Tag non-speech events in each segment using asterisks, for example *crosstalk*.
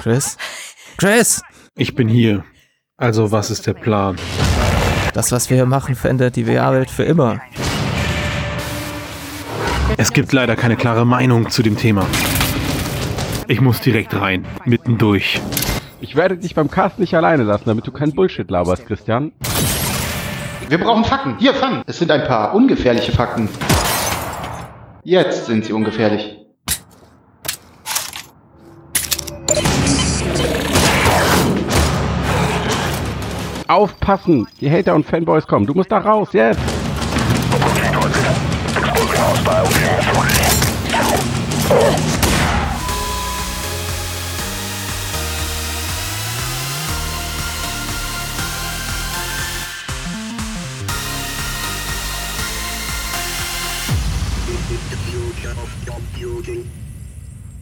Chris? Chris! Ich bin hier. Also was ist der Plan? Das, was wir hier machen, verändert die VR-Welt für immer. Es gibt leider keine klare Meinung zu dem Thema. Ich muss direkt rein, mittendurch. Ich werde dich beim Cast nicht alleine lassen, damit du kein Bullshit laberst, Christian. Wir brauchen Fakten. Hier, fang. Es sind ein paar ungefährliche Fakten. Jetzt sind sie ungefährlich. Aufpassen! Die Hater und Fanboys kommen. Du musst da raus, jetzt!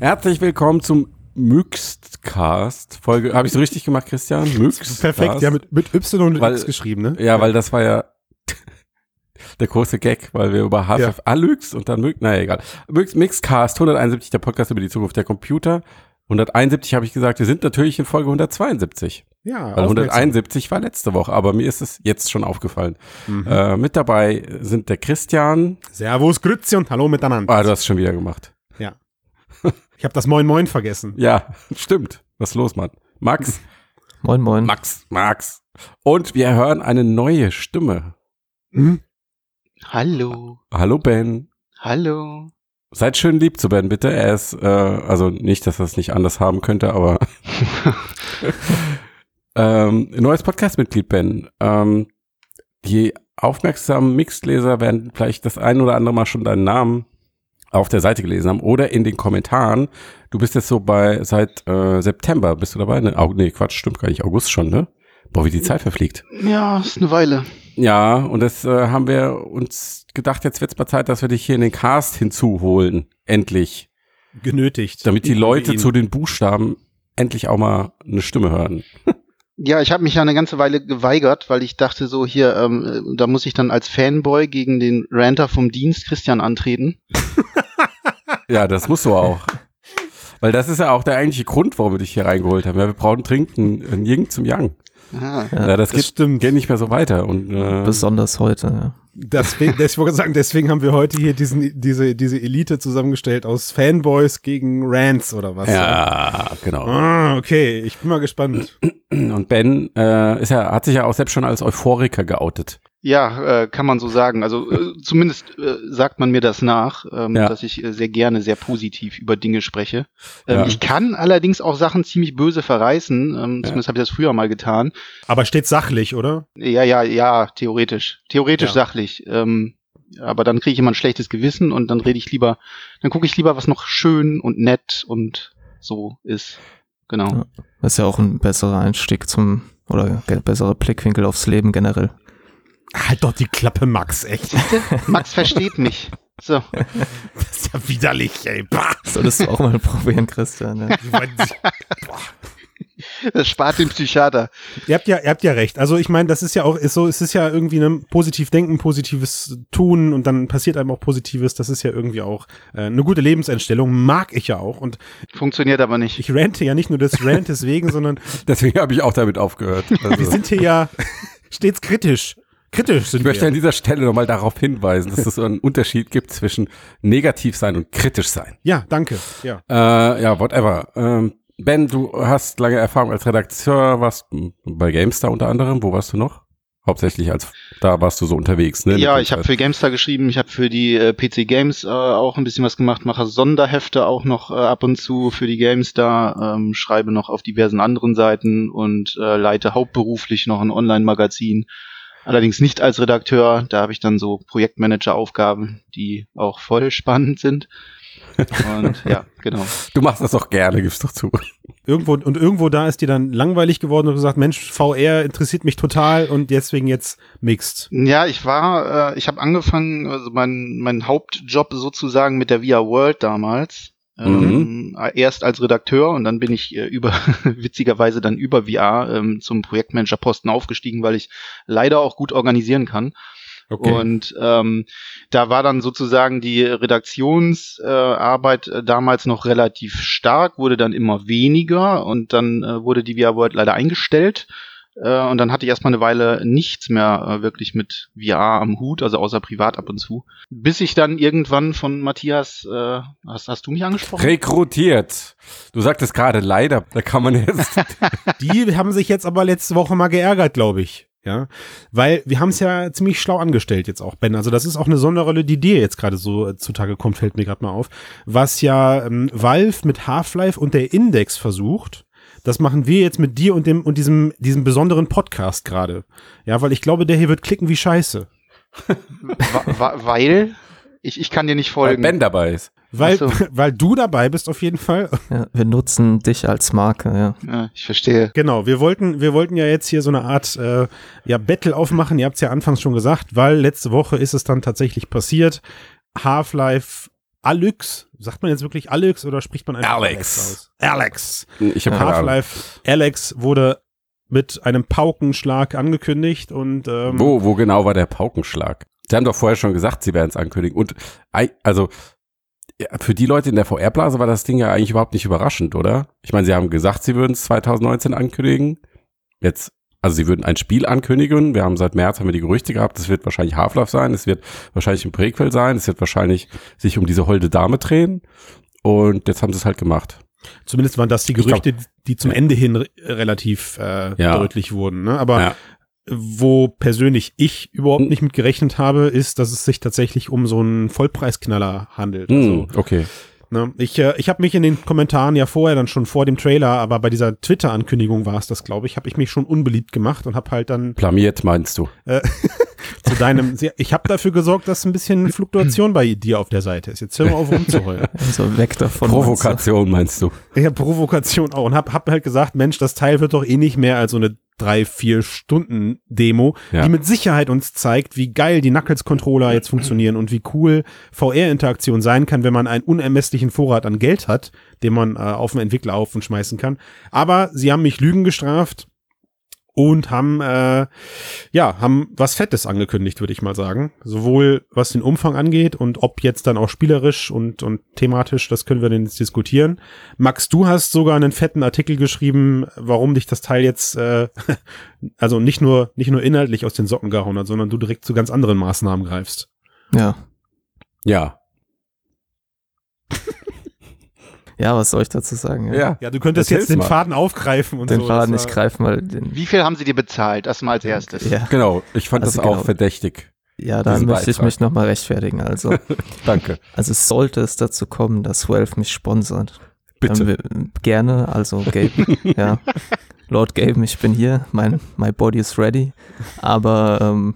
Herzlich willkommen zum Müxtcast. Folge, habe ich so richtig gemacht, Christian? *laughs* Müxtcast. Perfekt, ja, mit, mit Y und Weil- X geschrieben, ne? Ja, weil das war ja *laughs* der große Gag, weil wir über HFF Alux und dann Müx, naja, egal. Müx, Mixcast 171, der Podcast über die Zukunft der Computer. 171 habe ich gesagt, wir sind natürlich in Folge 172. Ja, Weil aufmerksam. 171 war letzte Woche, aber mir ist es jetzt schon aufgefallen. Mhm. Äh, mit dabei sind der Christian. Servus, Grüezi und Hallo miteinander. Ah, du hast schon wieder gemacht. Ich habe das Moin Moin vergessen. Ja, *laughs* stimmt. Was ist los, Mann? Max, *laughs* Moin, moin. Max, Max. Und wir hören eine neue Stimme. Hm? Hallo. Hallo Ben. Hallo. Seid schön lieb zu Ben, bitte. Er ist, äh, also nicht, dass er es nicht anders haben könnte, aber *laughs* ähm, neues Podcast-Mitglied Ben. Ähm, die aufmerksamen Mixed-Leser werden vielleicht das ein oder andere Mal schon deinen Namen auf der Seite gelesen haben oder in den Kommentaren. Du bist jetzt so bei seit äh, September bist du dabei? Ne, Au- nee, Quatsch, stimmt gar nicht. August schon, ne? Boah, wie die Zeit verfliegt. Ja, ist eine Weile. Ja, und das äh, haben wir uns gedacht, jetzt wird's mal Zeit, dass wir dich hier in den Cast hinzuholen. Endlich. Genötigt. Damit die Leute zu den Buchstaben endlich auch mal eine Stimme hören. Ja, ich habe mich ja eine ganze Weile geweigert, weil ich dachte so hier, ähm, äh, da muss ich dann als Fanboy gegen den Ranter vom Dienst Christian antreten. *laughs* Ja, das muss so auch. *laughs* Weil das ist ja auch der eigentliche Grund, warum wir dich hier reingeholt haben. Ja, wir brauchen trinken, ein Ying zum Yang. Ah, Ja, das, das geht, stimmt. geht nicht mehr so weiter. Und äh, Besonders heute. Ja. Deswegen, das, ich wollte sagen, deswegen haben wir heute hier diesen, diese, diese Elite zusammengestellt aus Fanboys gegen Rants oder was? ja, genau. Ah, okay, ich bin mal gespannt. Und Ben äh, ist ja, hat sich ja auch selbst schon als Euphoriker geoutet. Ja, äh, kann man so sagen. Also äh, zumindest äh, sagt man mir das nach, ähm, Ja. dass ich äh, sehr gerne sehr positiv über Dinge spreche. Ähm, Ja. Ich kann allerdings auch Sachen ziemlich böse verreißen. Ähm, Ja. Zumindest habe ich das früher mal getan. Aber steht sachlich, oder? Ja, ja, ja, theoretisch. Theoretisch Ja. sachlich. Ähm, aber dann kriege ich immer ein schlechtes Gewissen und dann rede ich lieber, dann gucke ich lieber, was noch schön und nett und so ist. Genau. Ja. Das ist ja auch ein besserer Einstieg zum, oder besserer Blickwinkel aufs Leben generell. Halt doch die Klappe, Max, echt. *laughs* Max versteht mich. So. Das ist ja widerlich, ey. Bah. Solltest du auch mal probieren, Christian. Ja. Das spart den Psychiater. Ihr habt ja, ihr habt ja recht. Also ich meine, das ist ja auch, ist so, es ist ja irgendwie ein positiv denken, positives tun und dann passiert einem auch Positives. Das ist ja irgendwie auch äh, eine gute Lebenseinstellung. Mag ich ja auch. Und Funktioniert aber nicht. ich rante ja nicht nur des Rant deswegen, sondern *laughs* Deswegen habe ich auch damit aufgehört. wir Also, sind hier ja *laughs* stets kritisch. Kritisch sind ich möchte an wir. dieser Stelle nochmal darauf hinweisen, dass es so einen *laughs* Unterschied gibt zwischen negativ sein und kritisch sein. Ja, danke. Ja. Äh, ja, whatever. Ähm, ben, du hast lange Erfahrung als Redakteur, warst bei GameStar unter anderem. Wo warst du noch? Hauptsächlich als, da warst du so unterwegs, ne? Ja, ich habe für GameStar geschrieben, ich habe für die äh, PC Games äh, auch ein bisschen was gemacht, mache Sonderhefte auch noch äh, ab und zu für die GameStar, ähm, schreibe noch auf diversen anderen Seiten und äh, leite hauptberuflich noch ein Online-Magazin. Allerdings nicht als Redakteur, da habe ich dann so Projektmanager-Aufgaben, die auch voll spannend sind. Und *laughs* ja, genau. Du machst das doch gerne, gibst doch zu. Irgendwo, und irgendwo da ist dir dann langweilig geworden und gesagt, Mensch, VR interessiert mich total und deswegen jetzt mixed. Ja, ich war, äh, ich habe angefangen, also mein, mein Hauptjob sozusagen mit der VR World damals. Ähm, Erst als Redakteur und dann bin ich äh, über *laughs* witzigerweise dann über VR ähm, zum Projektmanager-Posten aufgestiegen, weil ich leider auch gut organisieren kann. Okay. Und ähm, da war dann sozusagen die Redaktionsarbeit äh, damals noch relativ stark, wurde dann immer weniger und dann äh, wurde die VR World leider eingestellt. Äh, und dann hatte ich erstmal eine Weile nichts mehr äh, wirklich mit VR am Hut, also außer privat ab und zu. Bis ich dann irgendwann von Matthias, äh, hast, hast du mich angesprochen? Rekrutiert. Du sagtest gerade leider, da kann man jetzt. *laughs* Die haben sich jetzt aber letzte Woche mal geärgert, glaube ich. Ja, weil wir haben es ja ziemlich schlau angestellt jetzt auch, Ben. Also das ist auch eine Sonderrolle, die dir jetzt gerade so äh, zutage kommt, fällt mir gerade mal auf. Was ja ähm, Valve mit Half-Life und der Index versucht, das machen wir jetzt mit dir und dem und diesem diesem besonderen Podcast gerade. Ja, weil ich glaube, der hier wird klicken wie Scheiße. Weil ich, ich kann dir nicht Weil folgen. Ben dabei ist. Weil, so. *laughs* weil du dabei bist auf jeden Fall. Ja, wir nutzen dich als Marke, ja. Ja, ich verstehe. Genau, wir wollten, wir wollten ja jetzt hier so eine Art äh, ja, Battle aufmachen. Ihr habt es ja anfangs schon gesagt, weil letzte Woche ist es dann tatsächlich passiert. Half-Life Alyx, sagt man jetzt wirklich Alyx oder spricht man einfach Alex. aus? Alex. Ich habe keine Ahnung. Half-Life Alex wurde mit einem Paukenschlag angekündigt und ähm, Wo, wo genau war der Paukenschlag? Sie haben doch vorher schon gesagt, sie werden es ankündigen. Und also für die Leute in der VR-Blase war das Ding ja eigentlich überhaupt nicht überraschend, oder? Ich meine, sie haben gesagt, sie würden es 2019 ankündigen. Jetzt, also sie würden ein Spiel ankündigen. Wir haben seit März haben wir die Gerüchte gehabt, es wird wahrscheinlich Half-Life sein, es wird wahrscheinlich ein Prequel sein, es wird wahrscheinlich sich um diese holde Dame drehen. Und jetzt haben sie es halt gemacht. zumindest waren das die Ich glaub- Gerüchte, die zum Ende hin re relativ äh, Ja. deutlich wurden. Ne? Aber Ja. wo persönlich ich überhaupt nicht mit gerechnet habe, ist, dass es sich tatsächlich um so einen Vollpreisknaller handelt. Also, Hm, okay. Ne? Ich, äh, ich habe mich in den Kommentaren ja vorher dann schon vor dem Trailer, aber bei dieser Twitter-Ankündigung war es das, glaube ich, habe ich mich schon unbeliebt gemacht und habe halt dann Blamiert meinst du? *laughs* zu deinem, ich habe dafür gesorgt, dass ein bisschen Fluktuation bei dir auf der Seite ist. Jetzt hör mal auf rumzuheulen. *laughs* Also weg davon. Provokation meinst du? Ja, Provokation auch und hab, hab halt gesagt, Mensch, das Teil wird doch eh nicht mehr als so eine drei, vier Stunden Demo, Ja. die mit Sicherheit uns zeigt, wie geil die Knuckles-Controller jetzt funktionieren und wie cool VR-Interaktion sein kann, wenn man einen unermesslichen Vorrat an Geld hat, den man äh, auf den Entwickler auf und schmeißen kann. Aber sie haben mich Lügen gestraft und haben äh, ja haben was Fettes angekündigt, würde ich mal sagen. Sowohl was den Umfang angeht und ob jetzt dann auch spielerisch und und thematisch, das können wir dann jetzt diskutieren. Max, du hast sogar einen fetten Artikel geschrieben, warum dich das Teil jetzt äh, *laughs* also nicht nur nicht nur inhaltlich aus den Socken gehauen hat, sondern du direkt zu ganz anderen Maßnahmen greifst. Ja. Ja. Ja, was soll ich dazu sagen? Ja. Ja, du könntest Erzähl's jetzt den mal. Faden aufgreifen und Den so. Faden Das nicht greifen, weil den, Wie viel haben sie dir bezahlt? Erstmal als erstes. ja, Genau. Ich fand Also das auch genau. verdächtig. ja, da möchte ich Beitrag. mich nochmal rechtfertigen. Also, *laughs* Danke. also sollte es dazu kommen, dass Valve mich sponsert, Bitte. dann wir- gerne, also Gabe, ja, *laughs* Lord Gabe, ich bin hier, mein my body is ready, aber ähm,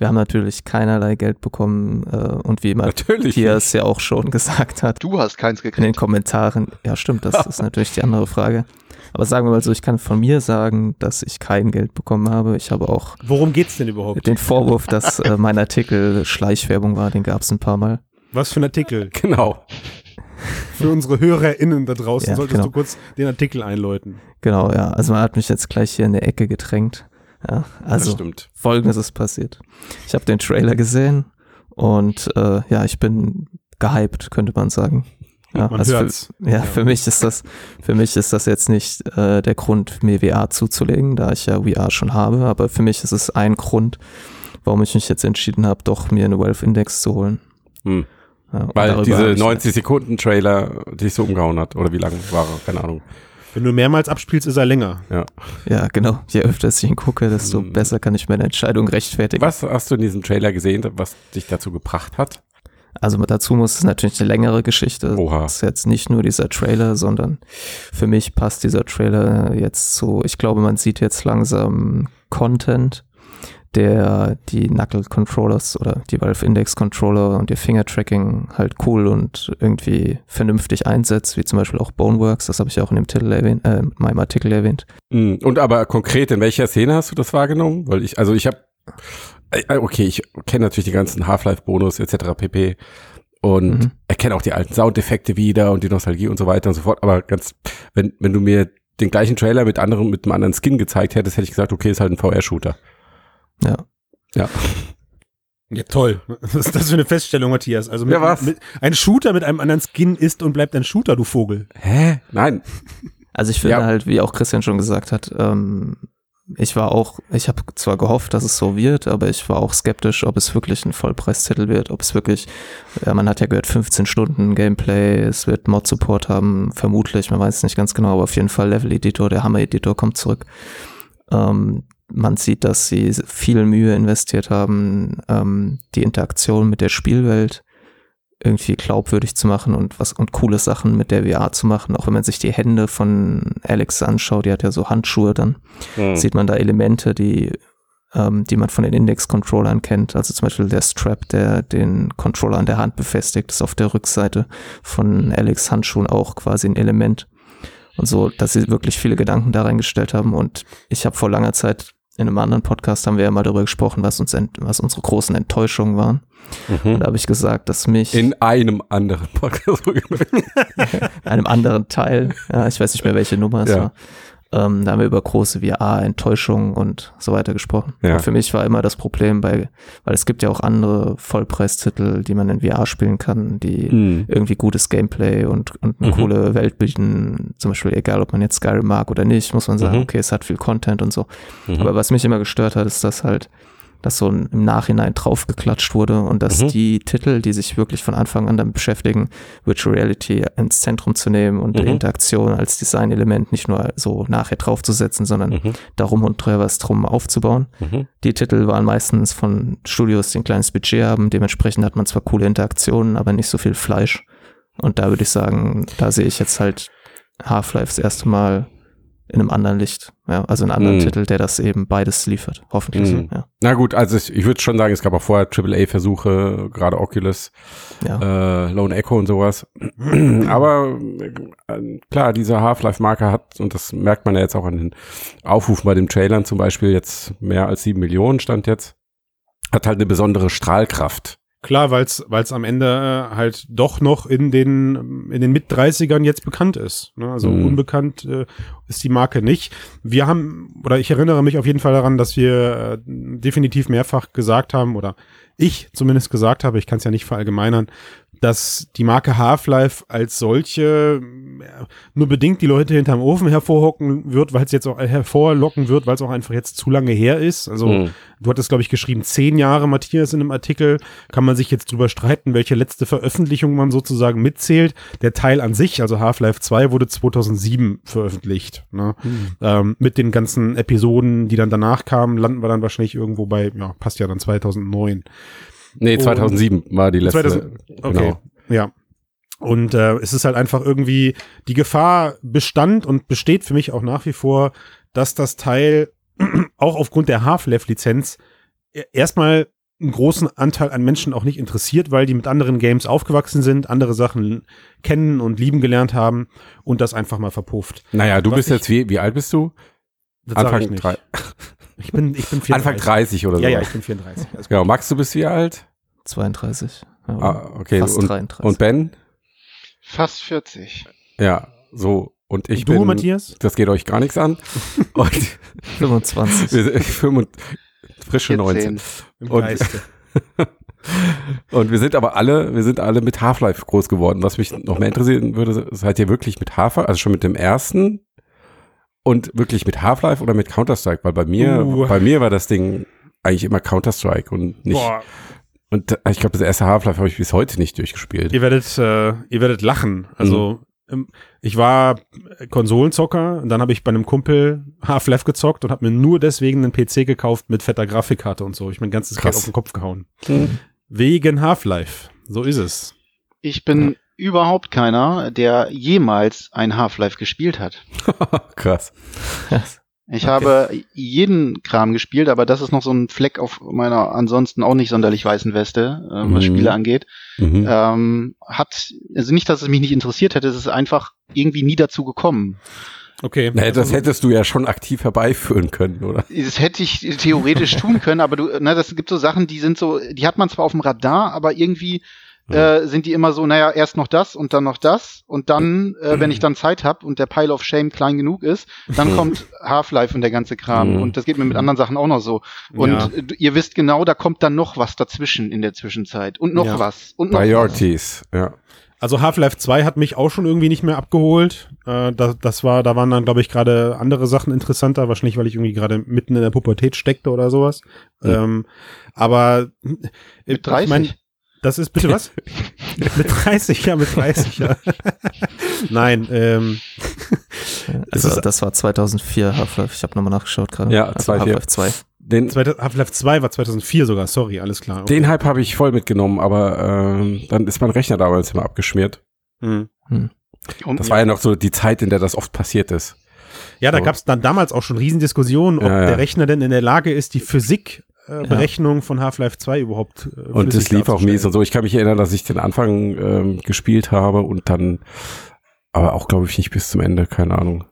wir haben natürlich keinerlei Geld bekommen äh, und wie Natürlich. Matthias ja auch schon gesagt hat, Du hast keins in den gekriegt. Kommentaren. Ja, stimmt, das ist natürlich die andere Frage. Aber sagen wir mal so, ich kann von mir sagen, dass ich kein Geld bekommen habe. Ich habe auch Worum geht's denn überhaupt? den Vorwurf, dass äh, mein Artikel Schleichwerbung war, den gab es ein paar Mal. Was für ein Artikel? *laughs* Genau. Für unsere HörerInnen da draußen Ja, solltest genau. du kurz den Artikel einläuten. Genau, ja. Also man hat mich jetzt gleich hier in der Ecke gedrängt. Ja, also folgendes ist passiert. Ich habe den Trailer gesehen und äh, ja, ich bin gehypt, könnte man sagen. Ja, Man also. Für, ja, für mich ist das, für mich ist das jetzt nicht äh, der Grund, mir VR zuzulegen, da ich ja VR schon habe, aber für mich ist es ein Grund, warum ich mich jetzt entschieden habe, doch mir eine Valve Index zu holen. Hm. Ja, Weil diese hab ich- 90 Sekunden Trailer dich so umgehauen hat. Oder wie lang war er? Keine Ahnung. Wenn du mehrmals abspielst, ist er länger. Ja, genau. Je öfter ich ihn gucke, desto Hm. besser kann ich meine Entscheidung rechtfertigen. Was hast du in diesem Trailer gesehen, was dich dazu gebracht hat? Also dazu muss es natürlich eine längere Geschichte. Oha. Das ist jetzt nicht nur dieser Trailer, sondern für mich passt dieser Trailer jetzt so, ich glaube, man sieht jetzt langsam Content, der die Knuckle Controllers oder die Valve Index Controller und ihr Finger Tracking halt cool und irgendwie vernünftig einsetzt, wie zum Beispiel auch Boneworks, das habe ich auch in dem Titel erwähnt, äh, in meinem Artikel erwähnt. Hm. Und aber konkret, in welcher Szene hast du das wahrgenommen? Weil ich, also ich habe, okay, ich kenne natürlich die ganzen Half-Life-Bonus etc. pp. Und Mhm. erkenne auch die alten Soundeffekte wieder und die Nostalgie und so weiter und so fort. Aber ganz, wenn, wenn du mir den gleichen Trailer mit anderem, mit einem anderen Skin gezeigt hättest, hätte ich gesagt, okay, ist halt ein VR-Shooter. Ja. Ja. Ja, toll. Was ist das für eine Feststellung, Matthias? Also mit, Ja, was? Mit, ein Shooter mit einem anderen Skin ist und bleibt ein Shooter, du Vogel. Hä? Nein. Also ich finde Ja. halt, wie auch Christian schon gesagt hat, ähm, ich war auch, ich habe zwar gehofft, dass es so wird, aber ich war auch skeptisch, ob es wirklich ein Vollpreistitel wird, ob es wirklich, ja, man hat ja gehört, 15 Stunden Gameplay, es wird Mod-Support haben, vermutlich, man weiß es nicht ganz genau, aber auf jeden Fall Level-Editor, der Hammer-Editor kommt zurück. Ähm, man sieht, dass sie viel Mühe investiert haben, ähm, die Interaktion mit der Spielwelt irgendwie glaubwürdig zu machen und was und coole Sachen mit der VR zu machen. Auch wenn man sich die Hände von Alex anschaut, die hat ja so Handschuhe, dann Hm. sieht man da Elemente, die ähm, die man von den Index-Controllern kennt. Also zum Beispiel der Strap, der den Controller an der Hand befestigt, ist auf der Rückseite von Alex Handschuhen auch quasi ein Element. Und so, dass sie wirklich viele Gedanken da reingestellt haben. Und ich habe vor langer Zeit in einem anderen Podcast haben wir ja mal darüber gesprochen, was uns was unsere großen Enttäuschungen waren. Und da habe ich gesagt, dass mich In einem anderen Podcast. *laughs* einem anderen Teil, ja, ich weiß nicht mehr, welche Nummer es Ja. war. Ähm, da haben wir über große VR, Enttäuschung und so weiter gesprochen. Ja. Und für mich war immer das Problem bei, weil es gibt ja auch andere Vollpreistitel, die man in VR spielen kann, die Hm. irgendwie gutes Gameplay und, und eine Mhm. coole Welt bieten. Zum Beispiel, egal ob man jetzt Skyrim mag oder nicht, muss man sagen, Mhm. okay, es hat viel Content und so. Mhm. Aber was mich immer gestört hat, ist, dass halt, dass so im Nachhinein draufgeklatscht wurde und dass Mhm. die Titel, die sich wirklich von Anfang an damit beschäftigen, Virtual Reality ins Zentrum zu nehmen und Mhm. Interaktion als Designelement nicht nur so nachher draufzusetzen, sondern Mhm. darum und was drum aufzubauen. Mhm. Die Titel waren meistens von Studios, die ein kleines Budget haben. Dementsprechend hat man zwar coole Interaktionen, aber nicht so viel Fleisch. Und da würde ich sagen, da sehe ich jetzt halt Half-Life das erste Mal in einem anderen Licht. Ja, also einen anderen Mhm. Titel, der das eben beides liefert. Hoffentlich. Mhm. Ja. Na gut, also ich, ich würde schon sagen, es gab auch vorher AAA-Versuche, gerade Oculus, Ja. äh, Lone Echo und sowas. *clears throat* Aber äh, klar, dieser Half-Life-Marker hat, und das merkt man ja jetzt auch an den Aufrufen bei den Trailern zum Beispiel, jetzt mehr als sieben Millionen stand jetzt, hat halt eine besondere Strahlkraft. Klar, weil es am Ende äh, halt doch noch in den, in den Mit-30ern jetzt bekannt ist. Ne? Also Mhm. unbekannt äh, ist die Marke nicht. Wir haben, oder ich erinnere mich auf jeden Fall daran, dass wir äh, definitiv mehrfach gesagt haben, oder ich zumindest gesagt habe, ich kann es ja nicht verallgemeinern, dass die Marke Half-Life als solche äh, nur bedingt die Leute hinterm Ofen hervorhocken wird, weil es jetzt auch äh, hervorlocken wird, weil es auch einfach jetzt zu lange her ist. Also Mhm. Du hattest, glaube ich, geschrieben, zehn Jahre, Matthias, in einem Artikel. Kann man sich jetzt drüber streiten, welche letzte Veröffentlichung man sozusagen mitzählt. Der Teil an sich, also Half-Life 2, wurde 2007 veröffentlicht. Ne? Ähm, mit den ganzen Episoden, die dann danach kamen, landen wir dann wahrscheinlich irgendwo bei, ja, passt ja dann 2009. Nee, 2007 war die letzte. 2000, okay, Genau. ja. Und äh, es ist halt einfach irgendwie, die Gefahr bestand und besteht für mich auch nach wie vor, dass das Teil *clears throat* auch aufgrund der Half-Life-Lizenz e- erstmal einen großen Anteil an Menschen auch nicht interessiert, weil die mit anderen Games aufgewachsen sind, andere Sachen kennen und lieben gelernt haben und das einfach mal verpufft. Naja, du Was bist jetzt, wie, wie alt bist du? Das Anfang, drei, *laughs* Ich bin, ich bin 34. Anfang 30 oder so. Ja, ja, ich bin 34. Alles gut. Genau, Max, du bist wie alt? 32. Ja, Ah, okay. Fast und, 33. und Ben? Fast 40. Ja, so. Und ich Und du, bin, Matthias? das geht euch gar nichts an. *laughs* Und 25. wir frische 19. 14. Im Und- Geiste. *laughs* Und wir sind aber alle, wir sind alle mit Half-Life groß geworden. Was mich noch mehr interessieren würde, seid ihr wirklich mit Half-Life, also schon mit dem ersten und wirklich mit Half-Life oder mit Counter-Strike? Weil bei mir, Uh. bei mir war das Ding eigentlich immer Counter-Strike und nicht, Boah, und ich glaube, das erste Half-Life habe ich bis heute nicht durchgespielt. Ihr werdet, äh, ihr werdet lachen. Also ähm, ich war Konsolenzocker und dann habe ich bei einem Kumpel Half-Life gezockt und habe mir nur deswegen einen PC gekauft mit fetter Grafikkarte und so. Ich mein ganzes Geld auf den Kopf gehauen. Mhm. Wegen Half-Life. So ist es. Ich bin überhaupt keiner, der jemals ein Half-Life gespielt hat. *laughs* Krass. Ich Okay. habe jeden Kram gespielt, aber das ist noch so ein Fleck auf meiner ansonsten auch nicht sonderlich weißen Weste, äh, was Mhm. Spiele angeht. Mhm. Ähm, hat, also nicht, dass es mich nicht interessiert hätte, es ist einfach irgendwie nie dazu gekommen. Okay. Na, das hättest du ja schon aktiv herbeiführen können, oder? Das hätte ich theoretisch tun können, aber du, ne, das gibt so Sachen, die sind so, die hat man zwar auf dem Radar, aber irgendwie äh, sind die immer so, naja, erst noch das und dann noch das und dann, äh, wenn ich dann Zeit habe und der Pile of Shame klein genug ist, dann kommt Half-Life und der ganze Kram. Mhm. Und das geht mir mit anderen Sachen auch noch so. Und Ja. ihr wisst genau, da kommt dann noch was dazwischen in der Zwischenzeit und noch Ja. was und noch was. Priorities, ja. Also Half-Life 2 hat mich auch schon irgendwie nicht mehr abgeholt. Äh, das, das war, da waren dann, glaube ich, gerade andere Sachen interessanter, wahrscheinlich, weil ich irgendwie gerade mitten in der Pubertät steckte oder sowas. Ja. Ähm, aber äh, Mit 30? Ich mein, das ist bitte was? *laughs* mit 30, ja, mit 30, ja. *laughs* Nein, ähm, Also, ist- das war 2004 Half-Life. Ich habe nochmal nachgeschaut gerade. Ja, also 2004. Half-Life 2. Den, Half-Life 2 war 2004 sogar, sorry, alles klar. Okay. den Hype habe ich voll mitgenommen, aber ähm, dann ist mein Rechner damals immer abgeschmiert. Hm. Und, Das war ja noch so die Zeit, in der das oft passiert ist. Ja, da So. gab es dann damals auch schon Riesendiskussionen, ob Ja, ja. der Rechner denn in der Lage ist, die Physik-Berechnung von Half-Life 2 überhaupt äh, Und es lief auch mies und so. Ich kann mich erinnern, dass ich den Anfang ähm, gespielt habe und dann, aber auch glaube ich nicht bis zum Ende, keine Ahnung.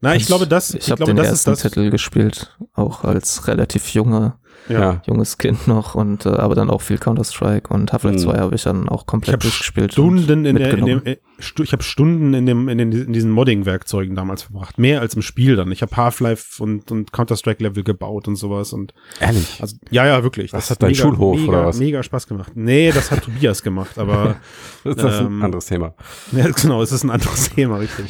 Na, ich glaube, das, Ich, ich habe glaube, den das ersten ist das. Titel gespielt, auch als relativ junge, Ja. junges Kind noch und äh, aber dann auch viel Counter-Strike und Half-Life Mhm. 2 habe ich dann auch Ich komplett habe durchgespielt. Stunden in, der, in mitgenommen. dem, äh, ich habe Stunden in dem in, den, in diesen Modding-Werkzeugen damals verbracht, mehr als im Spiel dann. Ich habe Half-Life und, und Counter-Strike-Level gebaut und sowas und Ehrlich? also ja ja wirklich. Was, dein mega, Schulhof mega, oder was? Mega Spaß gemacht. Nee, das hat *laughs* Tobias gemacht, aber *laughs* das ist ähm, ein anderes Thema. *laughs* Ja, genau, es ist ein anderes Thema, richtig.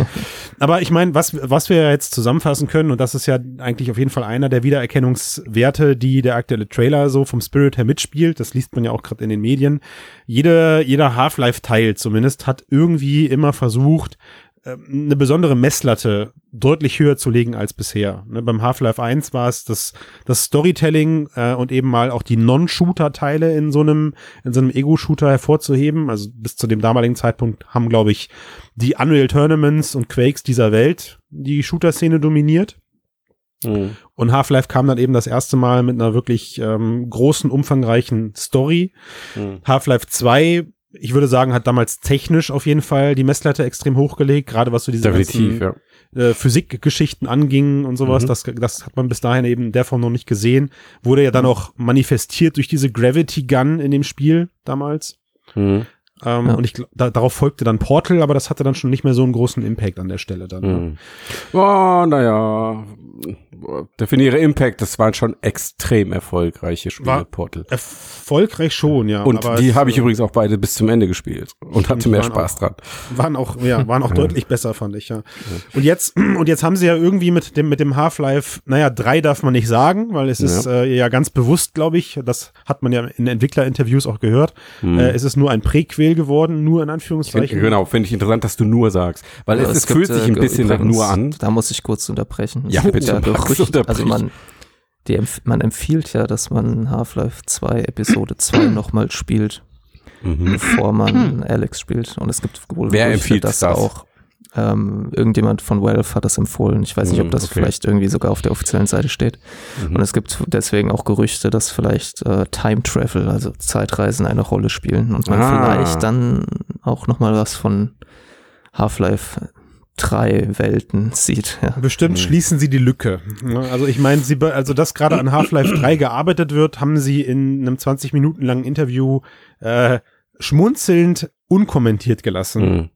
Aber ich meine, was, was wir jetzt zusammenfassen können, und das ist ja eigentlich auf jeden Fall einer der Wiedererkennungswerte, die der aktuelle Trailer so vom Spirit her mitspielt, das liest man ja auch gerade in den Medien. Jeder, jeder Half-Life-Teil zumindest hat irgendwie immer versucht, ähm, eine besondere Messlatte deutlich höher zu legen als bisher. Ne, beim Half-Life 1 war es das, das Storytelling äh, und eben mal auch die Non-Shooter-Teile in so einem, in so einem Ego-Shooter hervorzuheben. Also bis zu dem damaligen Zeitpunkt haben, glaube ich, die Unreal Tournaments und Quakes dieser Welt die Shooter-Szene dominiert. Mhm. Und Half-Life kam dann eben das erste Mal mit einer wirklich ähm, großen, umfangreichen Story. Mhm. Half-Life 2, ich würde sagen, hat damals technisch auf jeden Fall die Messlatte extrem hochgelegt, gerade was so diese Definitiv, ganzen, ja. äh, Physikgeschichten anging und sowas. Mhm. Das, das hat man bis dahin eben in der Form noch nicht gesehen. Wurde ja dann auch manifestiert durch diese Gravity Gun in dem Spiel damals. Mhm. Ähm, Ja. Und ich, da, darauf folgte dann Portal, aber das hatte dann schon nicht mehr so einen großen Impact an der Stelle dann. ne? Mhm. Oh, naja. Definiere Impact, das waren schon extrem erfolgreiche Spiele, War- Portal. Erfolgreich schon, ja. Und aber die habe ich äh, übrigens auch beide bis zum Ende gespielt und hatte mehr Spaß auch- dran. waren auch ja waren auch *laughs* deutlich besser fand ich ja und jetzt *clears throat* und jetzt haben sie ja irgendwie mit dem mit dem Half-Life naja drei darf man nicht sagen weil es ist äh, ja ganz bewusst glaube ich das hat man ja in Entwicklerinterviews auch gehört Mhm. äh, es ist nur ein Präquel geworden nur in Anführungszeichen Genau, finde ich interessant, dass du nur sagst. Weil Ja, es, es gibt, fühlt sich äh, ein bisschen nach übrigens- nur an. Da muss ich kurz unterbrechen. Ja, bitte, Max, Gerücht, also man, die, man empfiehlt ja, dass man Half-Life 2 Episode 2 nochmal spielt, Mhm. bevor man *clears throat* Alex spielt. Und es gibt wohl Wer Gerüchte, empfiehlt dass das? auch ähm, irgendjemand von Valve hat das empfohlen. Ich weiß nicht, Mhm, ob das okay. vielleicht irgendwie sogar auf der offiziellen Seite steht. Mhm. Und es gibt deswegen auch Gerüchte, dass vielleicht äh, Time Travel, also Zeitreisen, eine Rolle spielen und man Ah. vielleicht dann auch nochmal was von Half-Life 3 Welten sieht. Ja. bestimmt Mhm. schließen sie die Lücke Ne? also ich meine sie be- also dass gerade an Half-Life 3 gearbeitet wird haben sie in einem 20 Minuten langen Interview äh, schmunzelnd unkommentiert gelassen Mhm.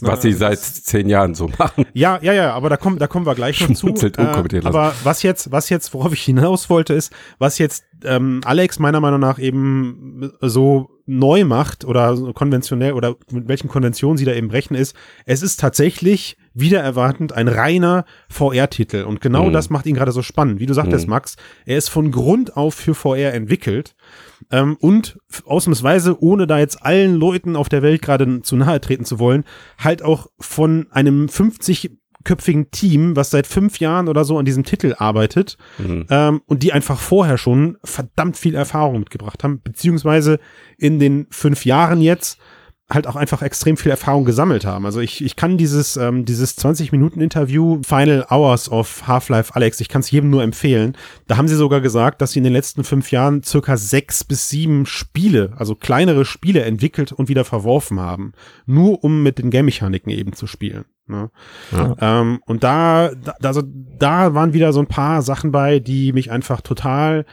Was sie seit zehn Jahren so machen. Ja, ja, ja, aber da kommen, da kommen wir gleich noch zu. Lassen. aber was jetzt, was jetzt, worauf ich hinaus wollte, ist, was jetzt ähm, Alex meiner Meinung nach eben so neu macht oder so konventionell oder mit welchen Konventionen sie da eben brechen ist, es ist tatsächlich wieder erwartend ein reiner VR-Titel und genau Mhm. das macht ihn gerade so spannend. Wie du sagtest, Mhm. Max, er ist von Grund auf für VR entwickelt ähm, und ausnahmsweise, ohne da jetzt allen Leuten auf der Welt gerade zu nahe treten zu wollen, halt auch von einem 50-köpfigen Team, was seit fünf Jahren oder so an diesem Titel arbeitet Mhm. ähm, und die einfach vorher schon verdammt viel Erfahrung mitgebracht haben, beziehungsweise in den fünf Jahren jetzt halt auch einfach extrem viel Erfahrung gesammelt haben. Also ich, ich kann dieses, ähm, dieses 20-Minuten-Interview Final Hours of Half-Life Alex, ich kann es jedem nur empfehlen. Da haben sie sogar gesagt, dass sie in den letzten fünf Jahren circa sechs bis sieben Spiele, also kleinere Spiele entwickelt und wieder verworfen haben. Nur um mit den Game-Mechaniken eben zu spielen. Ne? Ja. Ähm, und da, da, also da waren wieder so ein paar Sachen bei, die mich einfach total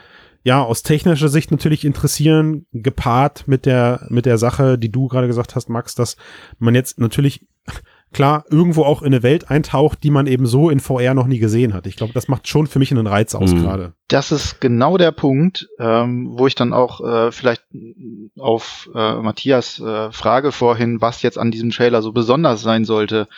ja, aus technischer Sicht natürlich interessieren, gepaart mit der, mit der Sache, die du gerade gesagt hast, Max, dass man jetzt natürlich *laughs* klar irgendwo auch in eine Welt eintaucht, die man eben so in VR noch nie gesehen hat. Ich glaube, das macht schon für mich einen Reiz aus Mhm. gerade. Das ist genau der Punkt, ähm, wo ich dann auch äh, vielleicht auf äh, Matthias äh, Frage vorhin, was jetzt an diesem Trailer so besonders sein sollte,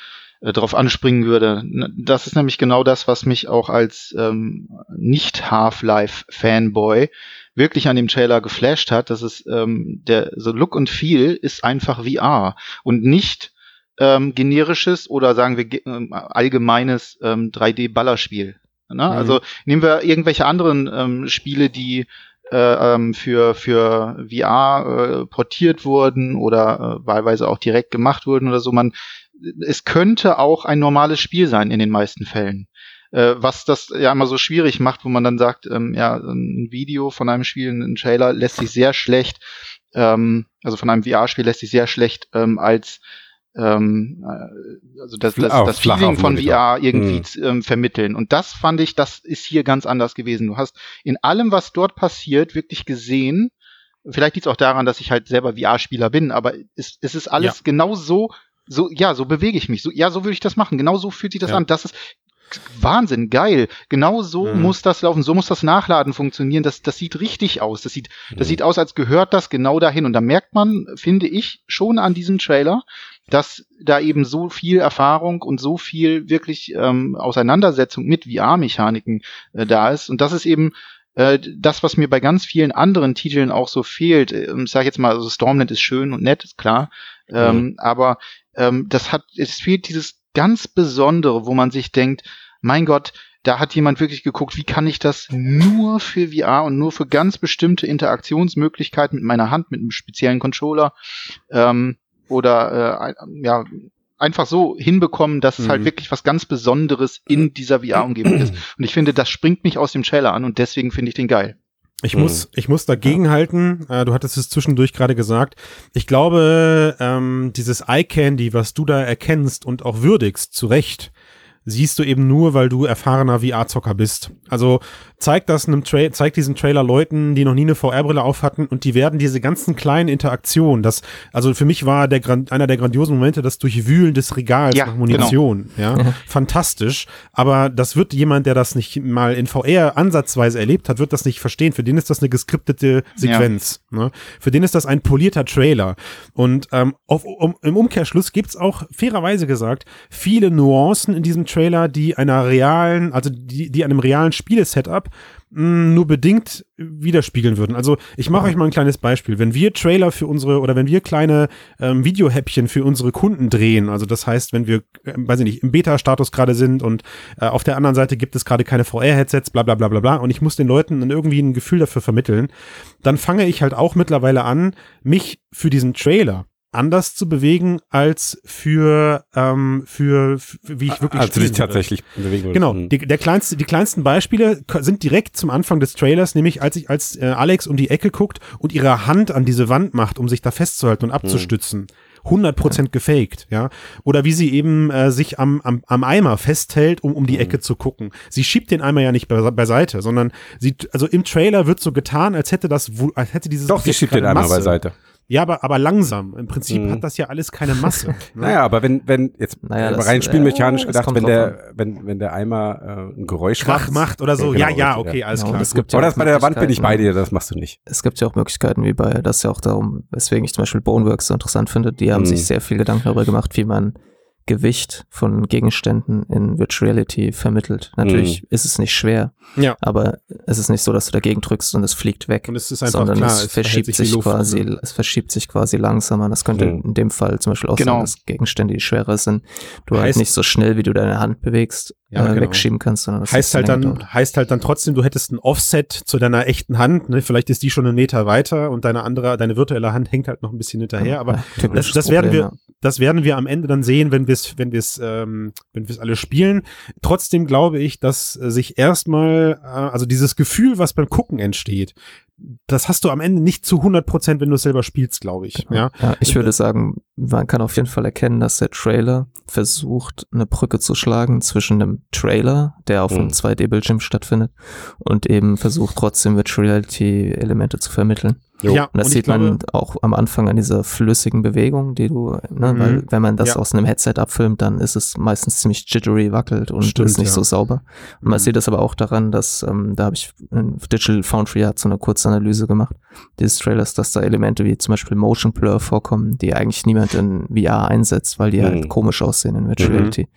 äh, darauf anspringen würde. Das ist nämlich genau das, was mich auch als ähm, Nicht-Half-Life-Fanboy wirklich an dem Trailer geflasht hat. Das ist ähm, der so Look und Feel ist einfach VR und nicht ähm, generisches oder sagen wir ähm, allgemeines ähm, 3D-Ballerspiel. Ne? Also nehmen wir irgendwelche anderen ähm, Spiele, die äh, ähm, für, für VR äh, portiert wurden oder äh, wahlweise auch direkt gemacht wurden oder so. Man, es könnte auch ein normales Spiel sein in den meisten Fällen. Äh, was das ja immer so schwierig macht, wo man dann sagt, ähm, ja, ein Video von einem Spiel, ein Trailer lässt sich sehr schlecht, ähm, also von einem VR-Spiel lässt sich sehr schlecht ähm, als ähm, äh, also das, das, das Feeling von. VR irgendwie Mhm. ähm, vermitteln. Und das fand ich, das ist hier ganz anders gewesen. Du hast in allem, was dort passiert, wirklich gesehen. Vielleicht liegt es auch daran, dass ich halt selber VR-Spieler bin, aber es, es ist alles Ja. genau so, so, ja, so bewege ich mich. So, ja, so würde ich das machen. Genau so fühlt sich das Ja. an. Das ist Wahnsinn, geil. Genau so Mhm. muss das laufen. So muss das Nachladen funktionieren. Das, das sieht richtig aus. Das sieht, das Mhm. sieht aus, als gehört das genau dahin. Und da merkt man, finde ich, schon an diesem Trailer, dass da eben so viel Erfahrung und so viel wirklich ähm, Auseinandersetzung mit VR-Mechaniken äh, da ist. Und das ist eben äh, das, was mir bei ganz vielen anderen Titeln auch so fehlt. Ähm, Ich sage jetzt mal, also Stormnet ist schön und nett, ist klar. Ähm, aber ähm, das hat, es fehlt dieses ganz Besondere, wo man sich denkt, mein Gott, da hat jemand wirklich geguckt, wie kann ich das nur für VR und nur für ganz bestimmte Interaktionsmöglichkeiten mit meiner Hand, mit einem speziellen Controller ähm, oder äh, ein- ja einfach so hinbekommen, dass es Mhm. halt wirklich was ganz Besonderes in dieser VR-Umgebung ist. Und ich finde, das springt mich aus dem Trailer an und deswegen finde ich den geil. Ich Mhm. muss, ich muss dagegen halten. Äh, du hattest es zwischendurch gerade gesagt. Ich glaube, ähm, dieses Eye Candy, was du da erkennst und auch würdigst, zu Recht, siehst du eben nur, weil du erfahrener VR-Zocker bist. Also zeig das einem Tra zeig diesen Trailer Leuten, die noch nie eine VR-Brille auf hatten und die werden diese ganzen kleinen Interaktionen, das, also für mich war der einer der grandiosen Momente das Durchwühlen des Regals Ja, nach Munition, ja, fantastisch, aber das wird jemand, der das nicht mal in VR ansatzweise erlebt hat, wird das nicht verstehen. Für den ist das eine geskriptete Sequenz. Ne? Für den ist das ein polierter Trailer. Und ähm, auf, um, im Umkehrschluss gibt's auch, fairerweise gesagt, viele Nuancen in diesem Trailer, die einer realen, also die, die einem realen Spielesetup mh, nur bedingt widerspiegeln würden. Also ich mache euch mal ein kleines Beispiel. Wenn wir Trailer für unsere oder wenn wir kleine ähm, Videohäppchen für unsere Kunden drehen, also das heißt, wenn wir, äh, weiß ich nicht, im Beta-Status gerade sind und äh, auf der anderen Seite gibt es gerade keine VR-Headsets, bla bla bla bla bla und ich muss den Leuten dann irgendwie ein Gefühl dafür vermitteln, dann fange ich halt auch mittlerweile an, mich für diesen Trailer anders zu bewegen als für ähm, für, für wie ich wirklich Also dich würde. tatsächlich bewegen würdest. Genau, Mhm. die, der kleinste, die kleinsten Beispiele sind direkt zum Anfang des Trailers, nämlich als ich als äh, Alex um die Ecke guckt und ihre Hand an diese Wand macht, um sich da festzuhalten und abzustützen. 100% gefaked, ja. Oder wie sie eben äh, sich am, am, am Eimer festhält, um um die Ecke zu gucken. Sie schiebt den Eimer ja nicht be beiseite, sondern sie, also im Trailer wird so getan, als hätte das, als hätte dieses Doch, sie schiebt den Masse. beiseite. Ja, aber, aber langsam. Im Prinzip Mhm. hat das ja alles keine Masse. *laughs* ne? Naja, aber wenn, wenn, jetzt Naja, das- rein spielmechanisch äh, gedacht, wenn der, wenn, wenn der Eimer äh, ein Geräusch Krach macht oder so. Ja, Ja, genau, ja, okay, ja. alles Genau, klar. es gibt Aber ja das auch bei der Wand bin ich bei dir, das machst du nicht. es gibt ja auch Möglichkeiten, wie bei, das ist ja auch darum, weswegen ich zum Beispiel Boneworks so interessant finde. Die haben Mhm. sich sehr viel Gedanken darüber gemacht, wie man Gewicht von Gegenständen in Virtual Reality vermittelt. Natürlich Mhm. ist es nicht schwer, Ja. aber es ist nicht so, dass du dagegen drückst und es fliegt weg. Und es ist einfach sondern klar, es, es verschiebt sich sich quasi, ne? es verschiebt sich quasi langsamer. Das könnte Mhm. in dem Fall zum Beispiel auch Genau. sein, dass Gegenstände, die schwerer sind, du halt Heißt- nicht so schnell, wie du deine Hand bewegst, Ja, äh, genau. wegschieben kannst, sondern das heißt halt dann, dauert. heißt halt dann trotzdem, du hättest ein Offset zu deiner echten Hand, ne? Vielleicht ist die schon einen Meter weiter und deine andere, deine virtuelle Hand hängt halt noch ein bisschen hinterher, aber Ja, das, das werden Problem, wir, das werden wir am Ende dann sehen, wenn wir es, wenn wir es, ähm, wenn wir es alle spielen. Trotzdem glaube ich, dass äh, sich erstmal, äh, also dieses Gefühl, was beim Gucken entsteht, das hast du am Ende nicht zu 100 Prozent, wenn du es selber spielst, glaube ich. Ja. Ja, ich würde sagen, man kann auf jeden Fall erkennen, dass der Trailer versucht, eine Brücke zu schlagen zwischen dem Trailer, der auf einem Mhm. 2D-Bildschirm stattfindet, und eben versucht trotzdem Virtual Reality-Elemente zu vermitteln. Jo. Ja, Und das ich sieht glaube, man auch am Anfang an dieser flüssigen Bewegung, die du, ne, Mhm. weil wenn man das Ja. aus einem Headset abfilmt, dann ist es meistens ziemlich jittery, wackelt und Stimmt, ist nicht ja. so sauber. Und man Mhm. sieht das aber auch daran, dass, ähm, da habe ich, ähm, Digital Foundry hat so eine Kurzanalyse gemacht, dieses Trailers, dass da Elemente wie zum Beispiel Motion Blur vorkommen, die eigentlich niemand in VR einsetzt, weil die Mhm. halt komisch aussehen in Virtual Mhm. Reality.